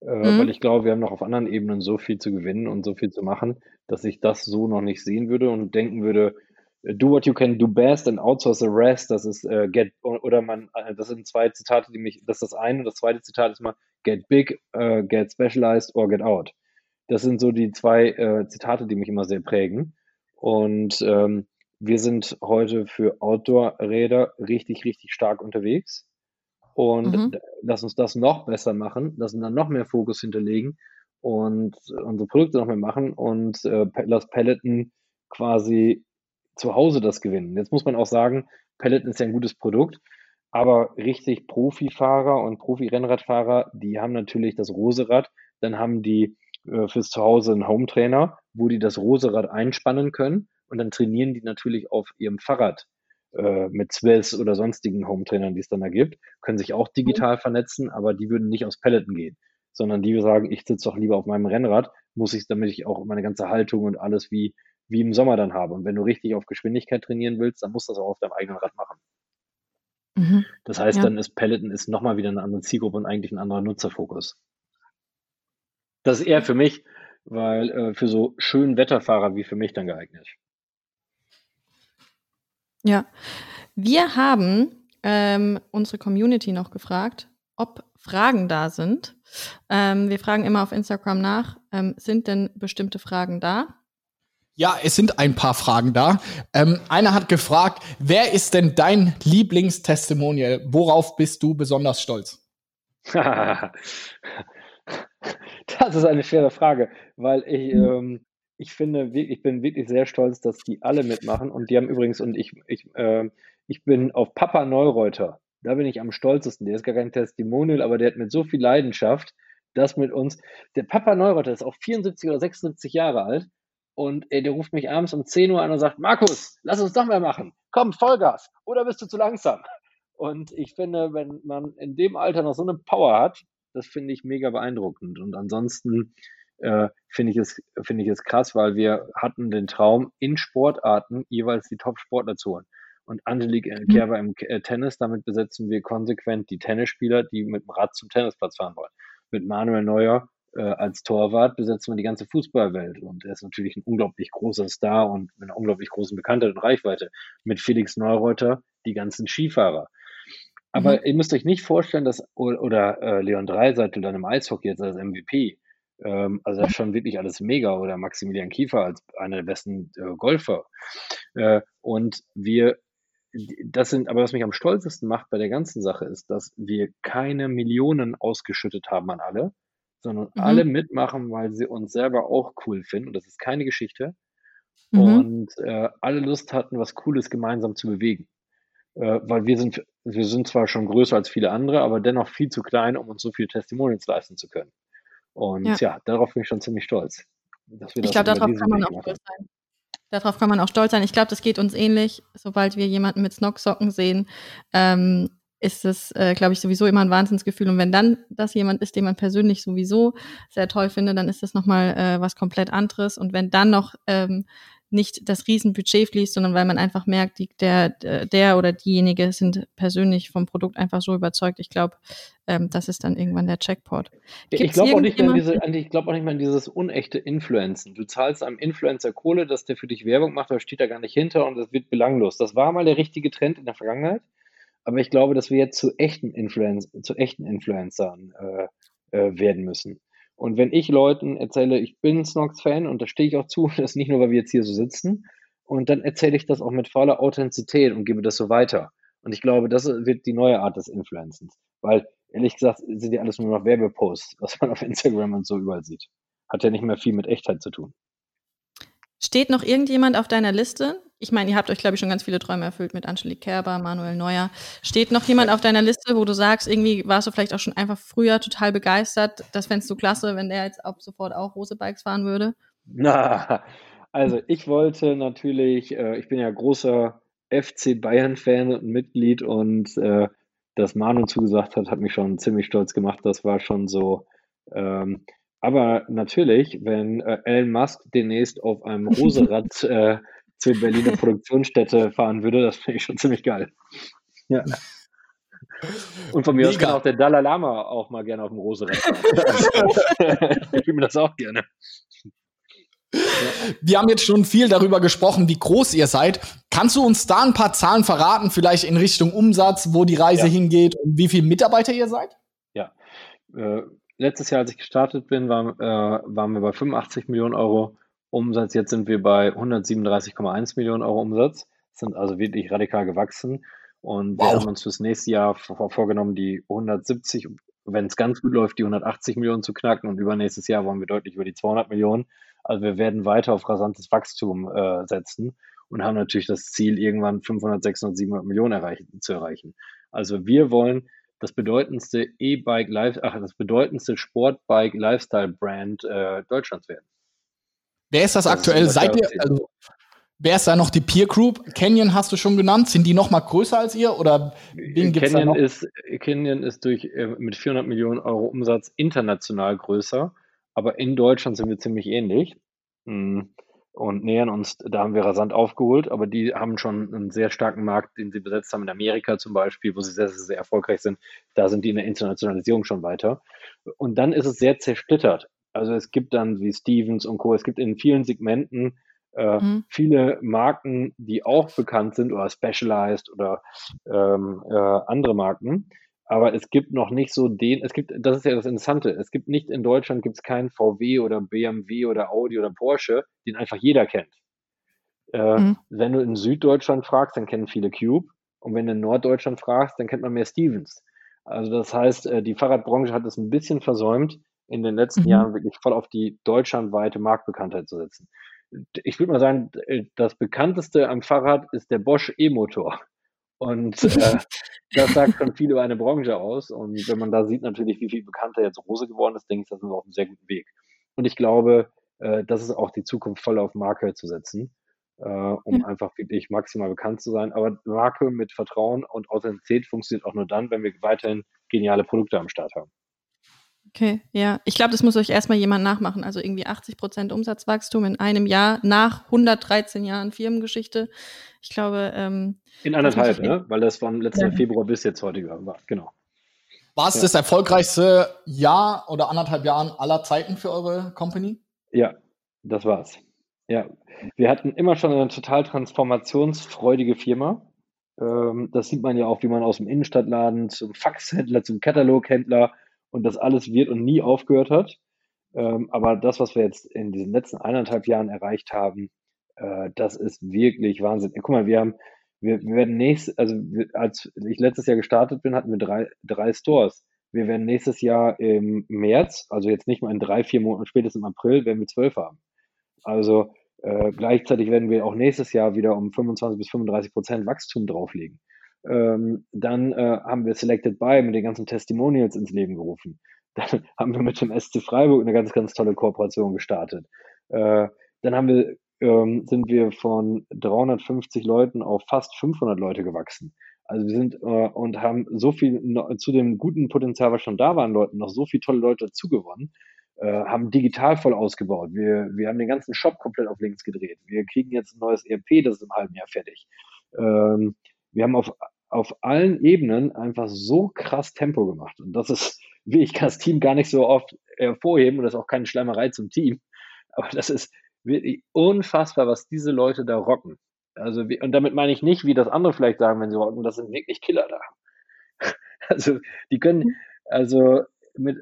äh, mhm. weil ich glaube, wir haben noch auf anderen Ebenen so viel zu gewinnen und so viel zu machen, dass ich das so noch nicht sehen würde und denken würde, do what you can do best and outsource the rest. Das ist äh, get oder man, äh, das sind zwei Zitate, die mich, das ist das eine und das zweite Zitat ist mal get big, uh, get specialized or get out. Das sind so die zwei äh, Zitate, die mich immer sehr prägen. Und ähm, wir sind heute für Outdoor-Räder richtig, richtig stark unterwegs. Und mhm. lass uns das noch besser machen, lass uns dann noch mehr Fokus hinterlegen und unsere Produkte noch mehr machen und äh, lass Peloton quasi zu Hause das gewinnen. Jetzt muss man auch sagen, Peloton ist ja ein gutes Produkt, aber richtig Profifahrer und Profi-Rennradfahrer, die haben natürlich das Roserad, dann haben die äh, fürs Zuhause einen Hometrainer, wo die das Roserad einspannen können. Und dann trainieren die natürlich auf ihrem Fahrrad äh, mit Swiss oder sonstigen Hometrainern, die es dann da gibt, können sich auch digital vernetzen, aber die würden nicht aus Peloton gehen, sondern die sagen, ich sitze doch lieber auf meinem Rennrad, muss ich, damit ich auch meine ganze Haltung und alles wie, wie im Sommer dann habe. Und wenn du richtig auf Geschwindigkeit trainieren willst, dann musst du das auch auf deinem eigenen Rad machen. Mhm. Das heißt, ja. dann ist Peloton ist nochmal wieder eine andere Zielgruppe und eigentlich ein anderer Nutzerfokus. Das ist eher für mich, weil äh, für so schönen Wetterfahrer wie für mich dann geeignet. Ja, wir haben ähm, unsere Community noch gefragt, ob Fragen da sind. Ähm, wir fragen immer auf Instagram nach, ähm, sind denn bestimmte Fragen da? Ja, es sind ein paar Fragen da. Ähm, einer hat gefragt, wer ist denn dein Lieblingstestimonial? Worauf bist du besonders stolz? das ist eine schwere Frage, weil ich, hm. ähm, ich finde, ich bin wirklich sehr stolz, dass die alle mitmachen. Und die haben übrigens, und ich, ich, äh, ich bin auf Papa Neureuter. Da bin ich am stolzesten. Der ist gar kein Testimonial, aber der hat mit so viel Leidenschaft das mit uns. Der Papa Neureuter ist auch 74 oder 76 Jahre alt. Und ey, der ruft mich abends um 10 Uhr an und sagt, Markus, lass uns doch mehr machen. Komm, Vollgas. Oder bist du zu langsam? Und ich finde, wenn man in dem Alter noch so eine Power hat, das finde ich mega beeindruckend. Und ansonsten äh, finde ich, es, finde ich es krass, weil wir hatten den Traum, in Sportarten jeweils die Top-Sportler zu holen. Und Angelique mhm. Kerber im äh, Tennis, damit besetzen wir konsequent die Tennisspieler, die mit dem Rad zum Tennisplatz fahren wollen. Mit Manuel Neuer äh, als Torwart besetzen wir die ganze Fußballwelt. Und er ist natürlich ein unglaublich großer Star und mit einer unglaublich großen Bekanntheit und Reichweite. Mit Felix Neureuter die ganzen Skifahrer. Aber mhm. ihr müsst euch nicht vorstellen, dass, oder, oder äh, Leon Dreiseitel dann im Eishockey jetzt als MVP, ähm, also das ist schon wirklich alles mega. Oder Maximilian Kiefer als einer der besten äh, Golfer. Äh, und wir, das sind, aber was mich am stolzesten macht bei der ganzen Sache ist, dass wir keine Millionen ausgeschüttet haben an alle, sondern mhm. alle mitmachen, weil sie uns selber auch cool finden. Und das ist keine Geschichte. Mhm. Und äh, alle Lust hatten, was Cooles gemeinsam zu bewegen. Äh, weil wir sind, wir sind zwar schon größer als viele andere, aber dennoch viel zu klein, um uns so viele Testimonials leisten zu können. Und ja, ja darauf bin ich schon ziemlich stolz. ich glaube, darauf kann man auch stolz sein. Darauf kann man auch stolz sein. Ich glaube, das geht uns ähnlich. Sobald wir jemanden mit Snocksocken sehen, ähm, ist es, äh, glaube ich, sowieso immer ein Wahnsinnsgefühl. Und wenn dann das jemand ist, den man persönlich sowieso sehr toll findet, dann ist das nochmal äh, was komplett anderes. Und wenn dann noch ähm, nicht das Riesenbudget fließt, sondern weil man einfach merkt, die, der, der oder diejenige sind persönlich vom Produkt einfach so überzeugt. Ich glaube, ähm, das ist dann irgendwann der Checkpot. Gibt's ich glaube auch, nicht mehr diese, ich glaub auch nicht mehr an dieses unechte Influenzen. Du zahlst einem Influencer Kohle, dass der für dich Werbung macht, aber steht da gar nicht hinter und es wird belanglos. Das war mal der richtige Trend in der Vergangenheit. Aber ich glaube, dass wir jetzt zu echten, Influencer, zu echten Influencern äh, äh, werden müssen. Und wenn ich Leuten erzähle, ich bin Snox-Fan und da stehe ich auch zu, das nicht nur, weil wir jetzt hier so sitzen, und dann erzähle ich das auch mit voller Authentizität und gebe das so weiter. Und ich glaube, das wird die neue Art des Influencens. Weil, ehrlich gesagt, sind ja alles nur noch Werbeposts, was man auf Instagram und so überall sieht. Hat ja nicht mehr viel mit Echtheit zu tun. Steht noch irgendjemand auf deiner Liste? Ich meine, ihr habt euch, glaube ich, schon ganz viele Träume erfüllt mit Angelique Kerber, Manuel Neuer. Steht noch jemand auf deiner Liste, wo du sagst, irgendwie warst du vielleicht auch schon einfach früher total begeistert, das fändest du klasse, wenn der jetzt ab sofort auch Rose-Bikes fahren würde? Na, also ich wollte natürlich, äh, ich bin ja großer FC Bayern-Fan und Mitglied und äh, dass Manu zugesagt hat, hat mich schon ziemlich stolz gemacht. Das war schon so, ähm, aber natürlich, wenn äh, Elon Musk demnächst auf einem Roserad äh, zur Berliner Produktionsstätte fahren würde, das finde ich schon ziemlich geil. Ja. Und von mir Mega. aus kann auch der Dalai Lama auch mal gerne auf dem Roserad fahren. ich will mir das auch gerne. Wir haben jetzt schon viel darüber gesprochen, wie groß ihr seid. Kannst du uns da ein paar Zahlen verraten, vielleicht in Richtung Umsatz, wo die Reise ja. hingeht und wie viele Mitarbeiter ihr seid? Ja, äh, letztes Jahr, als ich gestartet bin, waren, äh, waren wir bei 85 Millionen Euro Umsatz. Jetzt sind wir bei 137,1 Millionen Euro Umsatz, sind also wirklich radikal gewachsen. Und wow. wir haben uns fürs nächste Jahr vorgenommen, die 170, wenn es ganz gut läuft, die 180 Millionen zu knacken. Und übernächstes Jahr wollen wir deutlich über die 200 Millionen. Also wir werden weiter auf rasantes Wachstum äh, setzen und haben natürlich das Ziel, irgendwann 500, 600, 700 Millionen erreichen, zu erreichen. Also wir wollen das bedeutendste E-Bike Live, ach, das bedeutendste Sportbike Lifestyle Brand äh, Deutschlands werden. Wer ist das, das aktuell? Ist Seid ihr, also, wer ist da noch die Peer Group? Canyon hast du schon genannt. Sind die noch mal größer als ihr oder wen gibt's Canyon da noch? ist Canyon ist durch äh, mit 400 Millionen Euro Umsatz international größer, aber in Deutschland sind wir ziemlich ähnlich. Mhm und nähern uns, da haben wir rasant aufgeholt, aber die haben schon einen sehr starken Markt, den sie besetzt haben in Amerika zum Beispiel, wo sie sehr, sehr, sehr erfolgreich sind. Da sind die in der Internationalisierung schon weiter. Und dann ist es sehr zersplittert. Also es gibt dann wie Stevens und Co. Es gibt in vielen Segmenten äh, mhm. viele Marken, die auch bekannt sind oder Specialized oder ähm, äh, andere Marken. Aber es gibt noch nicht so den, es gibt, das ist ja das Interessante, es gibt nicht in Deutschland gibt es keinen VW oder BMW oder Audi oder Porsche, den einfach jeder kennt. Äh, mhm. Wenn du in Süddeutschland fragst, dann kennen viele Cube. Und wenn du in Norddeutschland fragst, dann kennt man mehr Stevens. Also das heißt, äh, die Fahrradbranche hat es ein bisschen versäumt, in den letzten mhm. Jahren wirklich voll auf die deutschlandweite Marktbekanntheit zu setzen. Ich würde mal sagen, das bekannteste am Fahrrad ist der Bosch E-Motor. Und äh, das sagt schon viel über eine Branche aus. Und wenn man da sieht natürlich, wie viel bekannter jetzt Rose geworden ist, denke ich, das ist auf einem sehr guten Weg. Und ich glaube, äh, das ist auch die Zukunft voll auf Marke zu setzen, äh, um ja. einfach wirklich maximal bekannt zu sein. Aber Marke mit Vertrauen und Authentizität funktioniert auch nur dann, wenn wir weiterhin geniale Produkte am Start haben. Okay, ja. Ich glaube, das muss euch erstmal jemand nachmachen. Also irgendwie 80 Prozent Umsatzwachstum in einem Jahr nach 113 Jahren Firmengeschichte. Ich glaube, ähm, in anderthalb, ne? Weil das von letzten ja. Februar bis jetzt heute war. Genau. War es ja. das erfolgreichste Jahr oder anderthalb Jahren aller Zeiten für eure Company? Ja, das war's. Ja, wir hatten immer schon eine total transformationsfreudige Firma. Ähm, das sieht man ja auch, wie man aus dem Innenstadtladen zum Faxhändler, zum Kataloghändler und das alles wird und nie aufgehört hat. Ähm, aber das, was wir jetzt in diesen letzten eineinhalb Jahren erreicht haben, äh, das ist wirklich Wahnsinn. Guck mal, wir haben, wir, wir werden nächstes, also wir, als ich letztes Jahr gestartet bin, hatten wir drei, drei Stores. Wir werden nächstes Jahr im März, also jetzt nicht mal in drei, vier Monaten, spätestens im April, werden wir zwölf haben. Also äh, gleichzeitig werden wir auch nächstes Jahr wieder um 25 bis 35 Prozent Wachstum drauflegen. Ähm, dann äh, haben wir Selected By mit den ganzen Testimonials ins Leben gerufen. Dann haben wir mit dem SC Freiburg eine ganz, ganz tolle Kooperation gestartet. Äh, dann haben wir, ähm, sind wir von 350 Leuten auf fast 500 Leute gewachsen. Also wir sind äh, und haben so viel zu dem guten Potenzial, was schon da war Leuten, noch so viele tolle Leute dazugewonnen, äh, haben digital voll ausgebaut. Wir, wir haben den ganzen Shop komplett auf links gedreht. Wir kriegen jetzt ein neues ERP, das ist im halben Jahr fertig. Ähm, wir haben auf auf allen Ebenen einfach so krass Tempo gemacht. Und das ist, wie ich das Team gar nicht so oft hervorheben und das ist auch keine Schleimerei zum Team. Aber das ist wirklich unfassbar, was diese Leute da rocken. Also, und damit meine ich nicht, wie das andere vielleicht sagen, wenn sie rocken, das sind wirklich Killer da. Also, die können, also mit,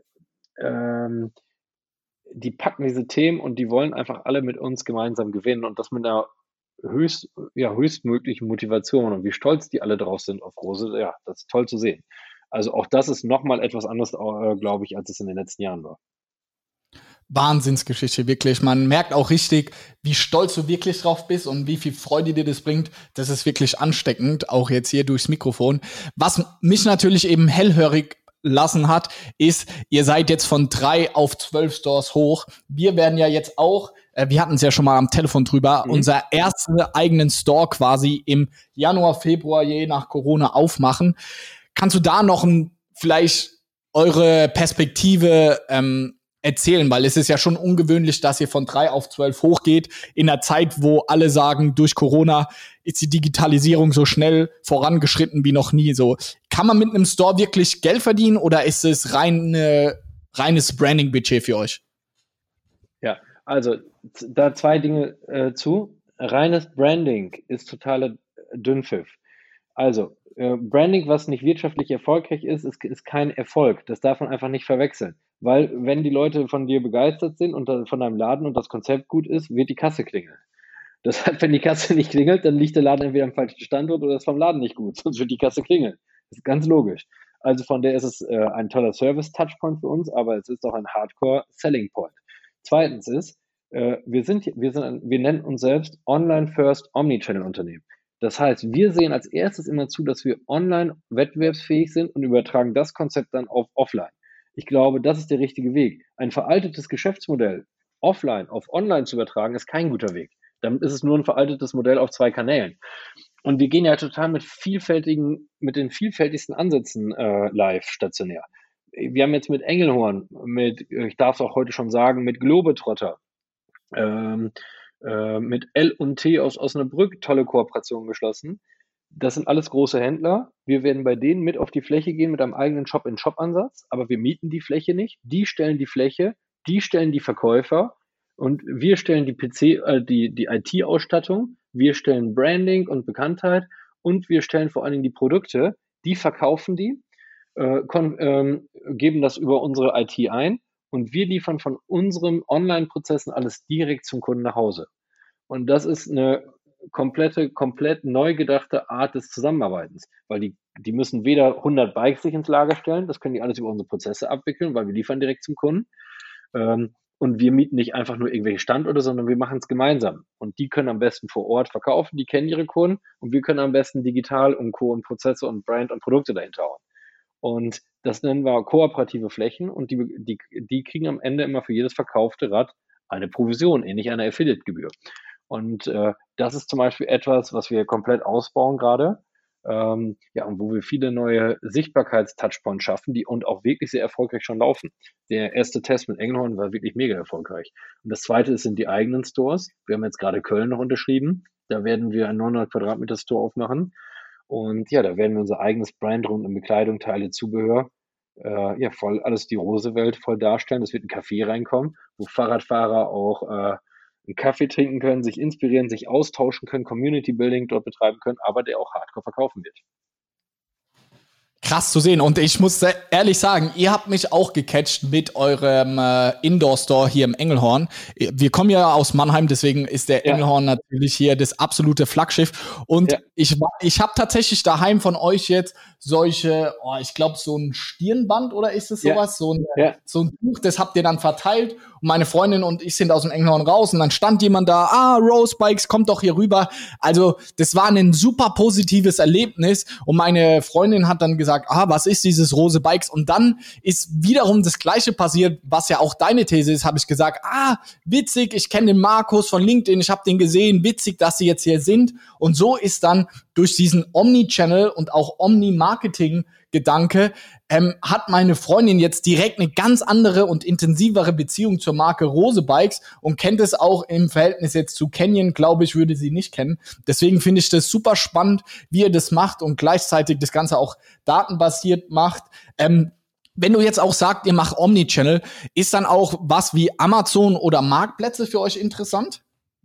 ähm, die packen diese Themen und die wollen einfach alle mit uns gemeinsam gewinnen und das mit einer höchst, ja, höchstmöglichen Motivation und wie stolz die alle drauf sind auf Rose, ja, das ist toll zu sehen. Also auch das ist nochmal etwas anderes, äh, glaube ich, als es in den letzten Jahren war. Wahnsinnsgeschichte, wirklich. Man merkt auch richtig, wie stolz du wirklich drauf bist und wie viel Freude dir das bringt. Das ist wirklich ansteckend, auch jetzt hier durchs Mikrofon. Was mich natürlich eben hellhörig lassen hat, ist, ihr seid jetzt von drei auf zwölf Stores hoch. Wir werden ja jetzt auch, äh, wir hatten es ja schon mal am Telefon drüber, mhm. unser ersten eigenen Store quasi im Januar, Februar, je nach Corona aufmachen. Kannst du da noch ein, vielleicht eure Perspektive ähm, erzählen, weil es ist ja schon ungewöhnlich, dass ihr von drei auf zwölf hochgeht in einer Zeit, wo alle sagen, durch Corona ist die Digitalisierung so schnell vorangeschritten wie noch nie. So kann man mit einem Store wirklich Geld verdienen oder ist es rein äh, reines Branding-Budget für euch? Ja, also da zwei Dinge äh, zu. Reines Branding ist totaler Dünnpfiff. Also äh, Branding, was nicht wirtschaftlich erfolgreich ist, ist, ist kein Erfolg. Das darf man einfach nicht verwechseln. weil wenn die Leute von dir begeistert sind und von deinem Laden und das Konzept gut ist, wird die Kasse klingeln. Heißt, wenn die Kasse nicht klingelt, dann liegt der Laden entweder am falschen Standort oder ist vom Laden nicht gut, sonst wird die Kasse klingeln. Das ist ganz logisch. Also von der ist es äh, ein toller Service-Touchpoint für uns, aber es ist auch ein Hardcore-Selling-Point. Zweitens ist, äh, wir, sind, wir, sind, wir nennen uns selbst Online-First Omnichannel-Unternehmen. Das heißt, wir sehen als erstes immer zu, dass wir online wettbewerbsfähig sind und übertragen das Konzept dann auf offline. Ich glaube, das ist der richtige Weg. Ein veraltetes Geschäftsmodell offline auf online zu übertragen, ist kein guter Weg. Damit ist es nur ein veraltetes Modell auf zwei Kanälen. Und wir gehen ja total mit vielfältigen, mit den vielfältigsten Ansätzen äh, live stationär. Wir haben jetzt mit Engelhorn, mit, ich darf es auch heute schon sagen, mit Globetrotter, ähm, äh, mit L und T aus Osnabrück tolle Kooperationen geschlossen. Das sind alles große Händler. Wir werden bei denen mit auf die Fläche gehen mit einem eigenen Shop-in-Shop-Ansatz, aber wir mieten die Fläche nicht. Die stellen die Fläche, die stellen die Verkäufer und wir stellen die PC, äh, die, die IT-Ausstattung, wir stellen Branding und Bekanntheit und wir stellen vor allen Dingen die Produkte, die verkaufen die, äh, ähm, geben das über unsere IT ein und wir liefern von unseren Online-Prozessen alles direkt zum Kunden nach Hause. Und das ist eine komplette, komplett neu gedachte Art des Zusammenarbeitens, weil die, die müssen weder 100 Bikes sich ins Lager stellen, das können die alles über unsere Prozesse abwickeln, weil wir liefern direkt zum Kunden. Ähm, und wir mieten nicht einfach nur irgendwelche Standorte, sondern wir machen es gemeinsam. Und die können am besten vor Ort verkaufen, die kennen ihre Kunden und wir können am besten digital und Co. und Prozesse und Brand und Produkte dahinter hauen. Und das nennen wir kooperative Flächen und die, die, die kriegen am Ende immer für jedes verkaufte Rad eine Provision, ähnlich einer Affiliate-Gebühr. Und äh, das ist zum Beispiel etwas, was wir komplett ausbauen gerade. Ähm, ja, und wo wir viele neue Sichtbarkeits-Touchpoints schaffen, die und auch wirklich sehr erfolgreich schon laufen. Der erste Test mit Engelhorn war wirklich mega erfolgreich. Und das zweite sind die eigenen Stores. Wir haben jetzt gerade Köln noch unterschrieben. Da werden wir ein 900 Quadratmeter Store aufmachen. Und ja, da werden wir unser eigenes Brand rund um Bekleidung, Teile, Zubehör, äh, ja, voll alles die Rosewelt voll darstellen. Es wird ein Café reinkommen, wo Fahrradfahrer auch äh, einen Kaffee trinken können, sich inspirieren, sich austauschen können, Community Building dort betreiben können, aber der auch Hardcore verkaufen wird krass zu sehen. Und ich muss ehrlich sagen, ihr habt mich auch gecatcht mit eurem äh, Indoor-Store hier im Engelhorn. Wir kommen ja aus Mannheim, deswegen ist der ja. Engelhorn natürlich hier das absolute Flaggschiff. Und ja. ich, ich habe tatsächlich daheim von euch jetzt solche, oh, ich glaube, so ein Stirnband oder ist es sowas? Ja. So, ein, so ein Buch, das habt ihr dann verteilt. Meine Freundin und ich sind aus dem Engelhorn raus und dann stand jemand da, ah, Rose Bikes, kommt doch hier rüber. Also, das war ein super positives Erlebnis. Und meine Freundin hat dann gesagt, ah, was ist dieses Rose Bikes? Und dann ist wiederum das Gleiche passiert, was ja auch deine These ist, habe ich gesagt, ah, witzig, ich kenne den Markus von LinkedIn, ich habe den gesehen, witzig, dass sie jetzt hier sind. Und so ist dann durch diesen Omni-Channel und auch Omni-Marketing-Gedanke ähm, hat meine Freundin jetzt direkt eine ganz andere und intensivere Beziehung zur Marke Rose Bikes und kennt es auch im Verhältnis jetzt zu Canyon, glaube ich, würde sie nicht kennen. Deswegen finde ich das super spannend, wie ihr das macht und gleichzeitig das Ganze auch datenbasiert macht. Ähm, wenn du jetzt auch sagst, ihr macht Omnichannel, ist dann auch was wie Amazon oder Marktplätze für euch interessant?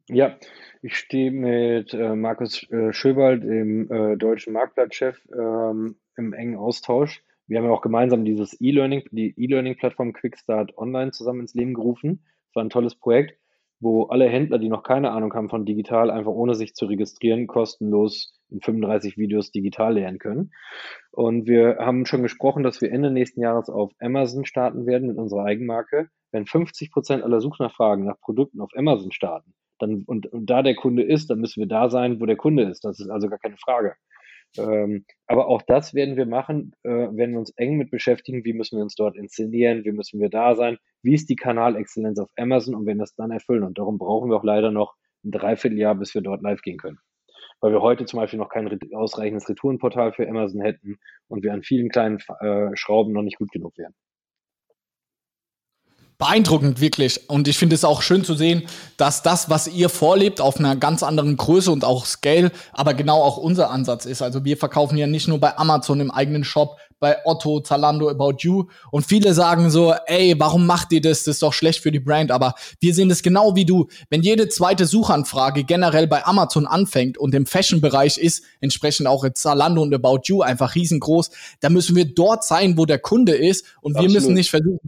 Ja, ich stehe mit äh, Markus äh, Schöbald, dem äh, deutschen Marktplatzchef, ähm, im engen Austausch. Wir haben ja auch gemeinsam dieses E-Learning, die E-Learning-Plattform Quickstart Online zusammen ins Leben gerufen. Das war ein tolles Projekt, wo alle Händler, die noch keine Ahnung haben von digital, einfach ohne sich zu registrieren, kostenlos in 35 Videos digital lernen können. Und wir haben schon gesprochen, dass wir Ende nächsten Jahres auf Amazon starten werden mit unserer Eigenmarke. Wenn 50 Prozent aller Suchnachfragen nach Produkten auf Amazon starten, dann, und, und da der Kunde ist, dann müssen wir da sein, wo der Kunde ist. Das ist also gar keine Frage. Ähm, aber auch das werden wir machen, äh, werden wir uns eng mit beschäftigen. Wie müssen wir uns dort inszenieren? Wie müssen wir da sein? Wie ist die Kanalexzellenz auf Amazon? Und wenn das dann erfüllen. Und darum brauchen wir auch leider noch ein Dreivierteljahr, bis wir dort live gehen können. Weil wir heute zum Beispiel noch kein ausreichendes Retourenportal für Amazon hätten und wir an vielen kleinen äh, Schrauben noch nicht gut genug wären beeindruckend, wirklich. Und ich finde es auch schön zu sehen, dass das, was ihr vorlebt, auf einer ganz anderen Größe und auch Scale, aber genau auch unser Ansatz ist. Also wir verkaufen ja nicht nur bei Amazon im eigenen Shop, bei Otto, Zalando, About You. Und viele sagen so, ey, warum macht ihr das? Das ist doch schlecht für die Brand. Aber wir sehen es genau wie du. Wenn jede zweite Suchanfrage generell bei Amazon anfängt und im Fashion-Bereich ist, entsprechend auch in Zalando und About You einfach riesengroß, dann müssen wir dort sein, wo der Kunde ist. Und Absolut. wir müssen nicht versuchen,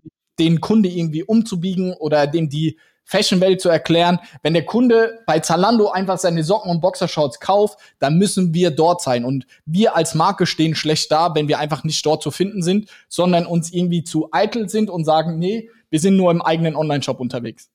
den Kunde irgendwie umzubiegen oder dem die Fashion-Welt zu erklären. Wenn der Kunde bei Zalando einfach seine Socken und Boxershorts kauft, dann müssen wir dort sein. Und wir als Marke stehen schlecht da, wenn wir einfach nicht dort zu finden sind, sondern uns irgendwie zu eitel sind und sagen, nee, wir sind nur im eigenen Online-Shop unterwegs.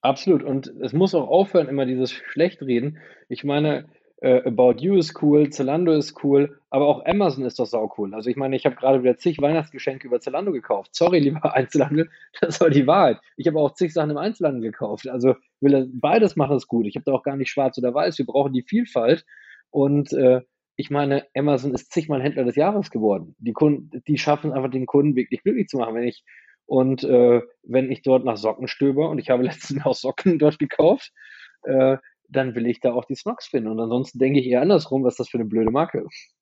Absolut. Und es muss auch aufhören, immer dieses Schlechtreden. Ich meine, äh, About You ist cool, Zalando ist cool, aber auch Amazon ist doch sau cool. Also ich meine, ich habe gerade wieder zig Weihnachtsgeschenke über Zalando gekauft. Sorry, lieber Einzelhandel, das war die Wahrheit. Ich habe auch zig Sachen im Einzelhandel gekauft. Also will beides machen es gut. Ich habe da auch gar nicht schwarz oder weiß. Wir brauchen die Vielfalt. Und äh, ich meine, Amazon ist zigmal Händler des Jahres geworden. Die Kunden, die schaffen einfach den Kunden wirklich glücklich zu machen. Wenn ich und äh, wenn ich dort nach Socken stöber und ich habe letztens auch Socken dort gekauft, äh, dann will ich da auch die Snocks finden. Und ansonsten denke ich eher andersrum, was das für eine blöde Marke ist.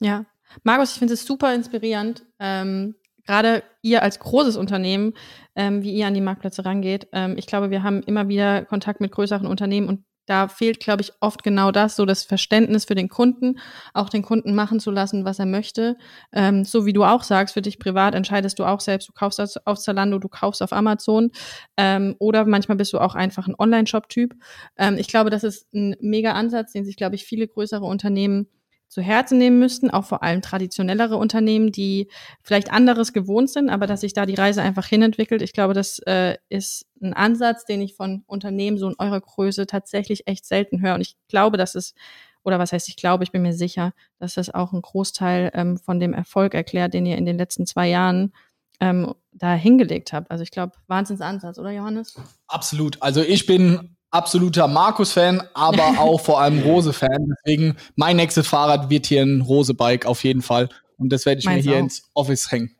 Ja, Markus, ich finde es super inspirierend. Ähm, Gerade ihr als großes Unternehmen, ähm, wie ihr an die Marktplätze rangeht. Ähm, ich glaube, wir haben immer wieder Kontakt mit größeren Unternehmen und da fehlt, glaube ich, oft genau das, so das Verständnis für den Kunden, auch den Kunden machen zu lassen, was er möchte. Ähm, so wie du auch sagst, für dich privat entscheidest du auch selbst, du kaufst auf Zalando, du kaufst auf Amazon ähm, oder manchmal bist du auch einfach ein Online-Shop-Typ. Ähm, ich glaube, das ist ein mega Ansatz, den sich, glaube ich, viele größere Unternehmen zu Herzen nehmen müssten, auch vor allem traditionellere Unternehmen, die vielleicht anderes gewohnt sind, aber dass sich da die Reise einfach hinentwickelt. Ich glaube, das äh, ist ein Ansatz, den ich von Unternehmen so in eurer Größe tatsächlich echt selten höre. Und ich glaube, dass es, oder was heißt ich glaube, ich bin mir sicher, dass das auch ein Großteil ähm, von dem Erfolg erklärt, den ihr in den letzten zwei Jahren ähm, da hingelegt habt. Also ich glaube, Wahnsinnsansatz, oder Johannes? Absolut. Also ich bin absoluter Markus-Fan, aber auch vor allem Rose-Fan. Deswegen mein nächstes Fahrrad wird hier ein Rose-Bike auf jeden Fall. Und das werde ich Meins mir hier auch. ins Office hängen.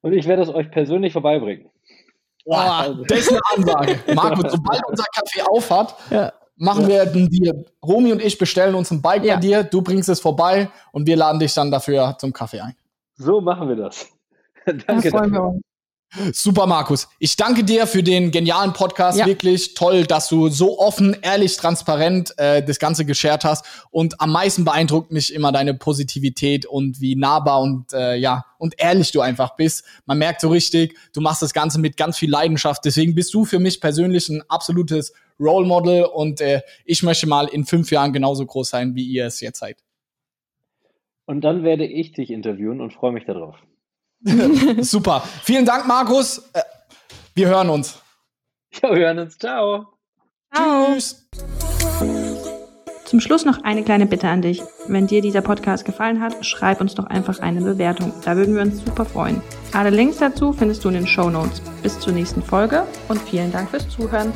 Und ich werde es euch persönlich vorbeibringen. Boah, also. das ist eine Ansage. Markus, sobald unser Café aufhat, ja. machen ja. wir dir. Romy und ich bestellen uns ein Bike ja. bei dir, du bringst es vorbei und wir laden dich dann dafür zum Kaffee ein. So machen wir das. Danke. Da freuen wir uns. Super, Markus. Ich danke dir für den genialen Podcast. Ja. Wirklich toll, dass du so offen, ehrlich, transparent äh, das Ganze geschert hast. Und am meisten beeindruckt mich immer deine Positivität und wie nahbar und äh, ja und ehrlich du einfach bist. Man merkt so richtig, du machst das Ganze mit ganz viel Leidenschaft. Deswegen bist du für mich persönlich ein absolutes Role Model und äh, ich möchte mal in fünf Jahren genauso groß sein, wie ihr es jetzt seid. Und dann werde ich dich interviewen und freue mich darauf. Super. Vielen Dank, Markus. Äh, wir hören uns. Ja, wir hören uns. Ciao. Ciao. Tschüss. Zum Schluss noch eine kleine Bitte an dich. Wenn dir dieser Podcast gefallen hat, schreib uns doch einfach eine Bewertung. Da würden wir uns super freuen. Alle Links dazu findest du in den Show Notes. Bis zur nächsten Folge und vielen Dank fürs Zuhören.